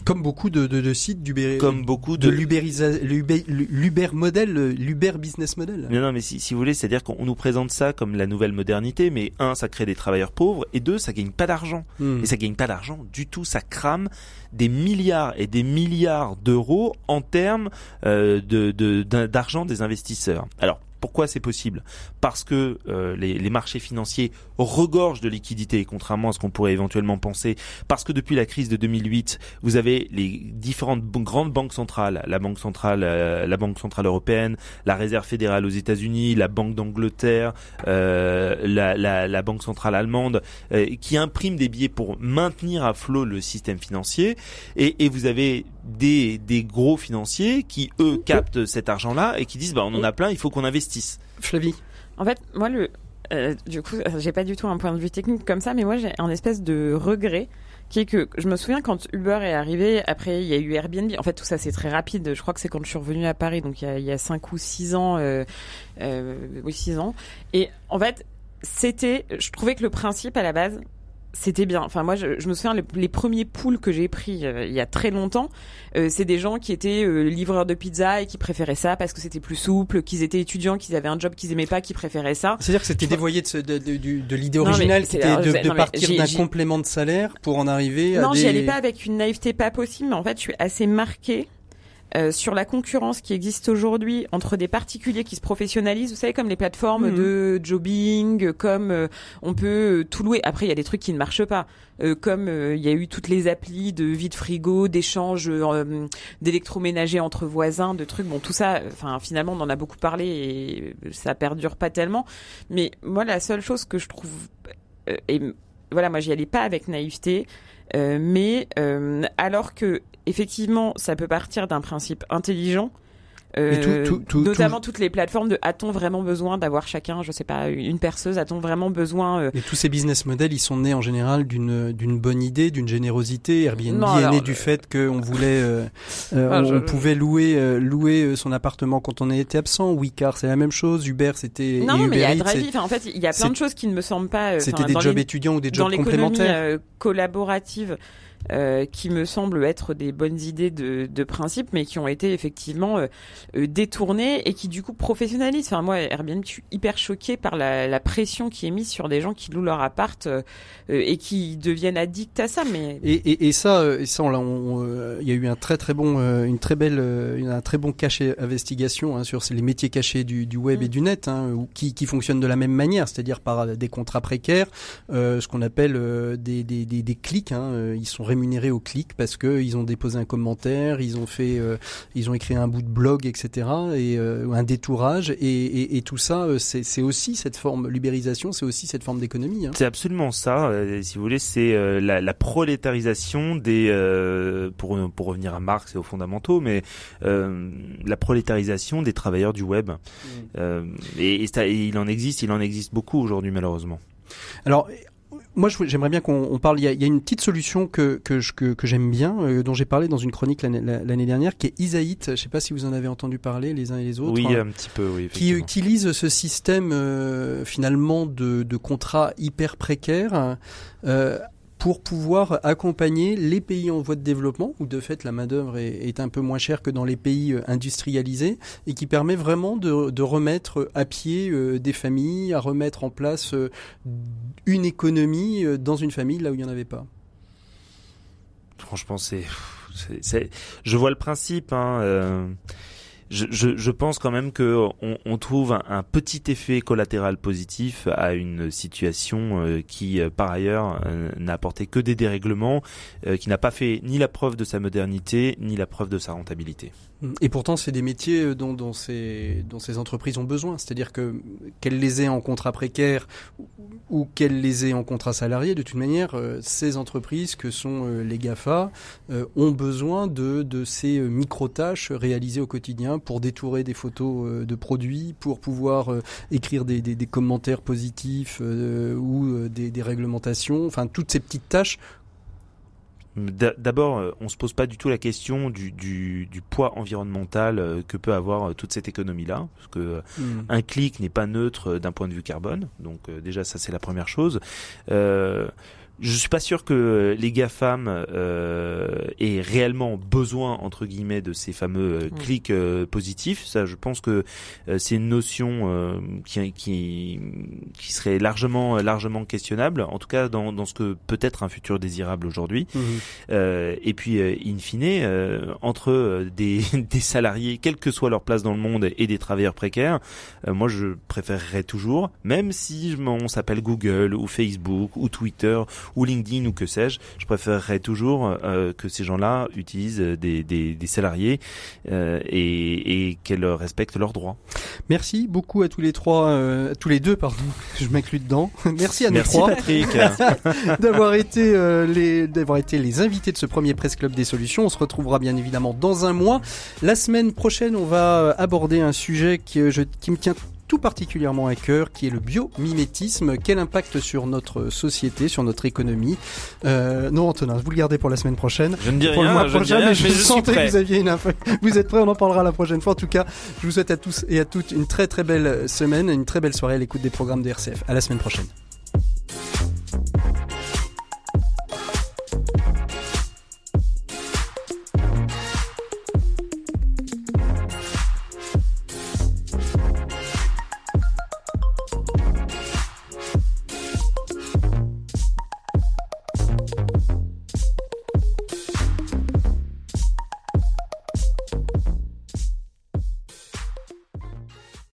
Comme beaucoup de, de, de sites d'Uber. Comme beaucoup de. l'Uber modèle, l'Uber business model. Non, non, mais si, si vous voulez, c'est-à-dire qu'on nous présente ça comme la nouvelle modernité, mais un, ça crée des travailleurs pauvres, et deux, ça gagne pas d'argent. Hmm. Et ça gagne pas d'argent du tout, ça crame des milliards et des milliards d'euros en termes euh, de d'argent des investisseurs. Alors, pourquoi c'est possible? Parce que euh, les, les, marchés financiers regorgent de liquidités, contrairement à ce qu'on pourrait éventuellement penser. Parce que depuis la crise de 2008, vous avez les différentes grandes banques centrales, la banque centrale, euh, la banque centrale européenne, la Réserve fédérale aux États-Unis, la Banque d'Angleterre, euh, la, la, la, banque centrale allemande, euh, qui impriment des billets pour maintenir à flot le système financier. Et, et vous avez des, des gros financiers qui eux captent cet argent-là et qui disent bah on en a plein, il faut qu'on investisse. Flavie. En fait, moi le euh, du coup, j'ai pas du tout un point de vue technique comme ça, mais moi j'ai un espèce de regret qui est que je me souviens quand Uber est arrivé, après il y a eu Airbnb. En fait, tout ça c'est très rapide. Je crois que c'est quand je suis revenue à Paris, donc il y a, il y a cinq ou six ans, euh, euh, oui six ans. Et en fait, c'était, je trouvais que le principe à la base, c'était bien. Enfin, moi, je, je me souviens, les, les premiers poules que j'ai pris euh, il y a très longtemps, euh, c'est des gens qui étaient euh, livreurs de pizza et qui préféraient ça parce que c'était plus souple, qu'ils étaient étudiants, qu'ils avaient un job qu'ils aimaient pas, qui préféraient ça. C'est-à-dire que c'était dévoyé de, ce- de, de, de l'idée Non, originale, c'était de, de non, partir d'un complément de salaire pour en arriver à Non, j'y allais pas avec une naïveté pas possible, mais en fait, je suis assez marquée. Euh, sur la concurrence qui existe aujourd'hui entre des particuliers qui se professionnalisent, vous savez comme les plateformes Mhm. de jobbing, comme euh, on peut euh, tout louer. Après, il y a des trucs qui ne marchent pas, euh, comme euh, il y a eu toutes les applis de vide frigo, d'échange euh, d'électroménager entre voisins, de trucs. Bon, tout ça, enfin finalement, on en a beaucoup parlé et ça perdure pas tellement. Mais moi, la seule chose que je trouve euh, et voilà, moi j'y allais pas avec naïveté, mais euh, alors que effectivement ça peut partir d'un principe intelligent. Tout- euh, tout- tout- notamment toutes les plateformes de a-t-on vraiment besoin d'avoir chacun je sais pas une perceuse a-t-on vraiment besoin euh, Et tous ces business models, ils sont nés en général d'une d'une bonne idée, d'une générosité. Airbnb Non, est né euh, du fait qu'on voulait, euh, euh, Ah, on, je- on pouvait louer louer son appartement quand on était absent. Wicar, c'est la même chose. Uber, c'était non non mais il y a Drive enfin, en fait il y a plein de choses qui ne me semblent pas euh, c'était enfin, des dans jobs étudiants ou des dans jobs complémentaires. euh, collaborative euh, qui me semblent être des bonnes idées de, de principe, mais qui ont été effectivement euh, euh, détournées et qui du coup professionnalisent. Enfin moi, Airbnb, je suis hyper choquée par la, la pression qui est mise sur des gens qui louent leur appart euh, euh, et qui deviennent addicts à ça. Mais Et, et, et ça, euh, et ça, on euh, il y a eu un très très bon, euh, une très belle, euh, un très bon caché investigation hein, sur les métiers cachés du, du web Mm. et du net, hein, ou qui, qui fonctionnent de la même manière, c'est-à-dire par des contrats précaires, euh, ce qu'on appelle euh, des, des, des, des clics. Hein, ils sont rémunérés au clic parce que ils ont déposé un commentaire, ils ont fait, euh, ils ont écrit un bout de blog, etc. Et euh, un détourage et, et, et tout ça, euh, c'est c'est aussi cette forme l'ubérisation, c'est aussi cette forme d'économie. Hein. C'est absolument ça. euh, si vous voulez, c'est euh, la, la prolétarisation des, euh, pour pour revenir à Marx et aux fondamentaux, mais euh, la prolétarisation des travailleurs du web. Euh, et, et ça- et il en existe, il en existe beaucoup aujourd'hui malheureusement. Alors, moi, j'aimerais bien qu'on on parle. Il y, a, il y a une petite solution que que, je- que, que j'aime bien, euh, dont j'ai parlé dans une chronique l'année la- l'année dernière, qui est Isaït. Je ne sais pas si vous en avez entendu parler les uns et les autres. Oui, hein, un petit peu, oui. qui utilise ce système euh, finalement de, de contrats hyper précaires euh, pour pouvoir accompagner les pays en voie de développement, où de fait la main-d'œuvre est, un peu moins chère que dans les pays euh, industrialisés, et qui permet vraiment de, remettre à pied euh, des familles, à remettre en place euh, une économie dans une famille là où il n'y en avait pas. Franchement, c'est, je vois le principe. Hein, je, je, pense quand même que on, trouve un, un petit effet collatéral positif à une situation euh, qui, euh, par ailleurs, euh, n'a apporté que des dérèglements, qui n'a pas fait ni la preuve de sa modernité ni la preuve de sa rentabilité. Et pourtant, c'est des métiers euh, dont, ces, entreprises ont besoin. C'est-à-dire que qu'elles les aient en contrat précaire ou- qu'elles les aient en contrat salarié, de toute manière, euh, ces entreprises que sont euh, les GAFA ont besoin de, ces micro-tâches réalisées au quotidien pour détourer des photos de produits, pour pouvoir écrire des, commentaires positifs ou des, réglementations. Enfin, toutes ces petites tâches D'abord, euh, on se pose pas du tout la question du, du, du poids environnemental euh, que peut avoir euh, toute cette économie-là, parce que hmm, un clic n'est pas neutre d'un point de vue carbone. Donc déjà ça c'est la première chose. Euh, je suis pas sûr que les GAFAM euh, aient réellement besoin entre guillemets de ces fameux euh, Mm. clics euh, positifs. Ça, je pense que euh, c'est une notion euh, qui, qui qui serait largement largement questionnable. En tout cas dans, dans ce que peut être un futur désirable aujourd'hui. Euh, et puis, in fine, euh, entre des, des salariés, quelle que soit leur place dans le monde, et des travailleurs précaires, euh, moi je préférerais toujours, même si on s'appelle Google ou Facebook ou Twitter ou LinkedIn ou que sais-je, je préférerais toujours euh, que ces gens-là utilisent des, des, des salariés euh, et, et qu'elles respectent leurs droits. Merci beaucoup à tous les trois, euh, à tous les deux, pardon, je m'inclus dedans. Merci à nous Merci trois. Patrick. d'avoir été euh, les d'avoir été les invités de ce premier Presse Club des solutions. On se retrouvera bien évidemment dans un mois. La semaine prochaine, on va aborder un sujet qui, je- qui me tient tout particulièrement à cœur, qui est le biomimétisme. Quel impact sur notre société, sur notre économie euh, Non, Antonin, vous le gardez pour la semaine prochaine. Je ne dis pour rien, le mois je prochain, rien, mais je, je sentais que vous aviez une info. Vous êtes prêts On en parlera la prochaine fois. En tout cas, je vous souhaite à tous et à toutes une très très belle semaine, une très belle soirée à l'écoute des programmes de RCF. À la semaine prochaine.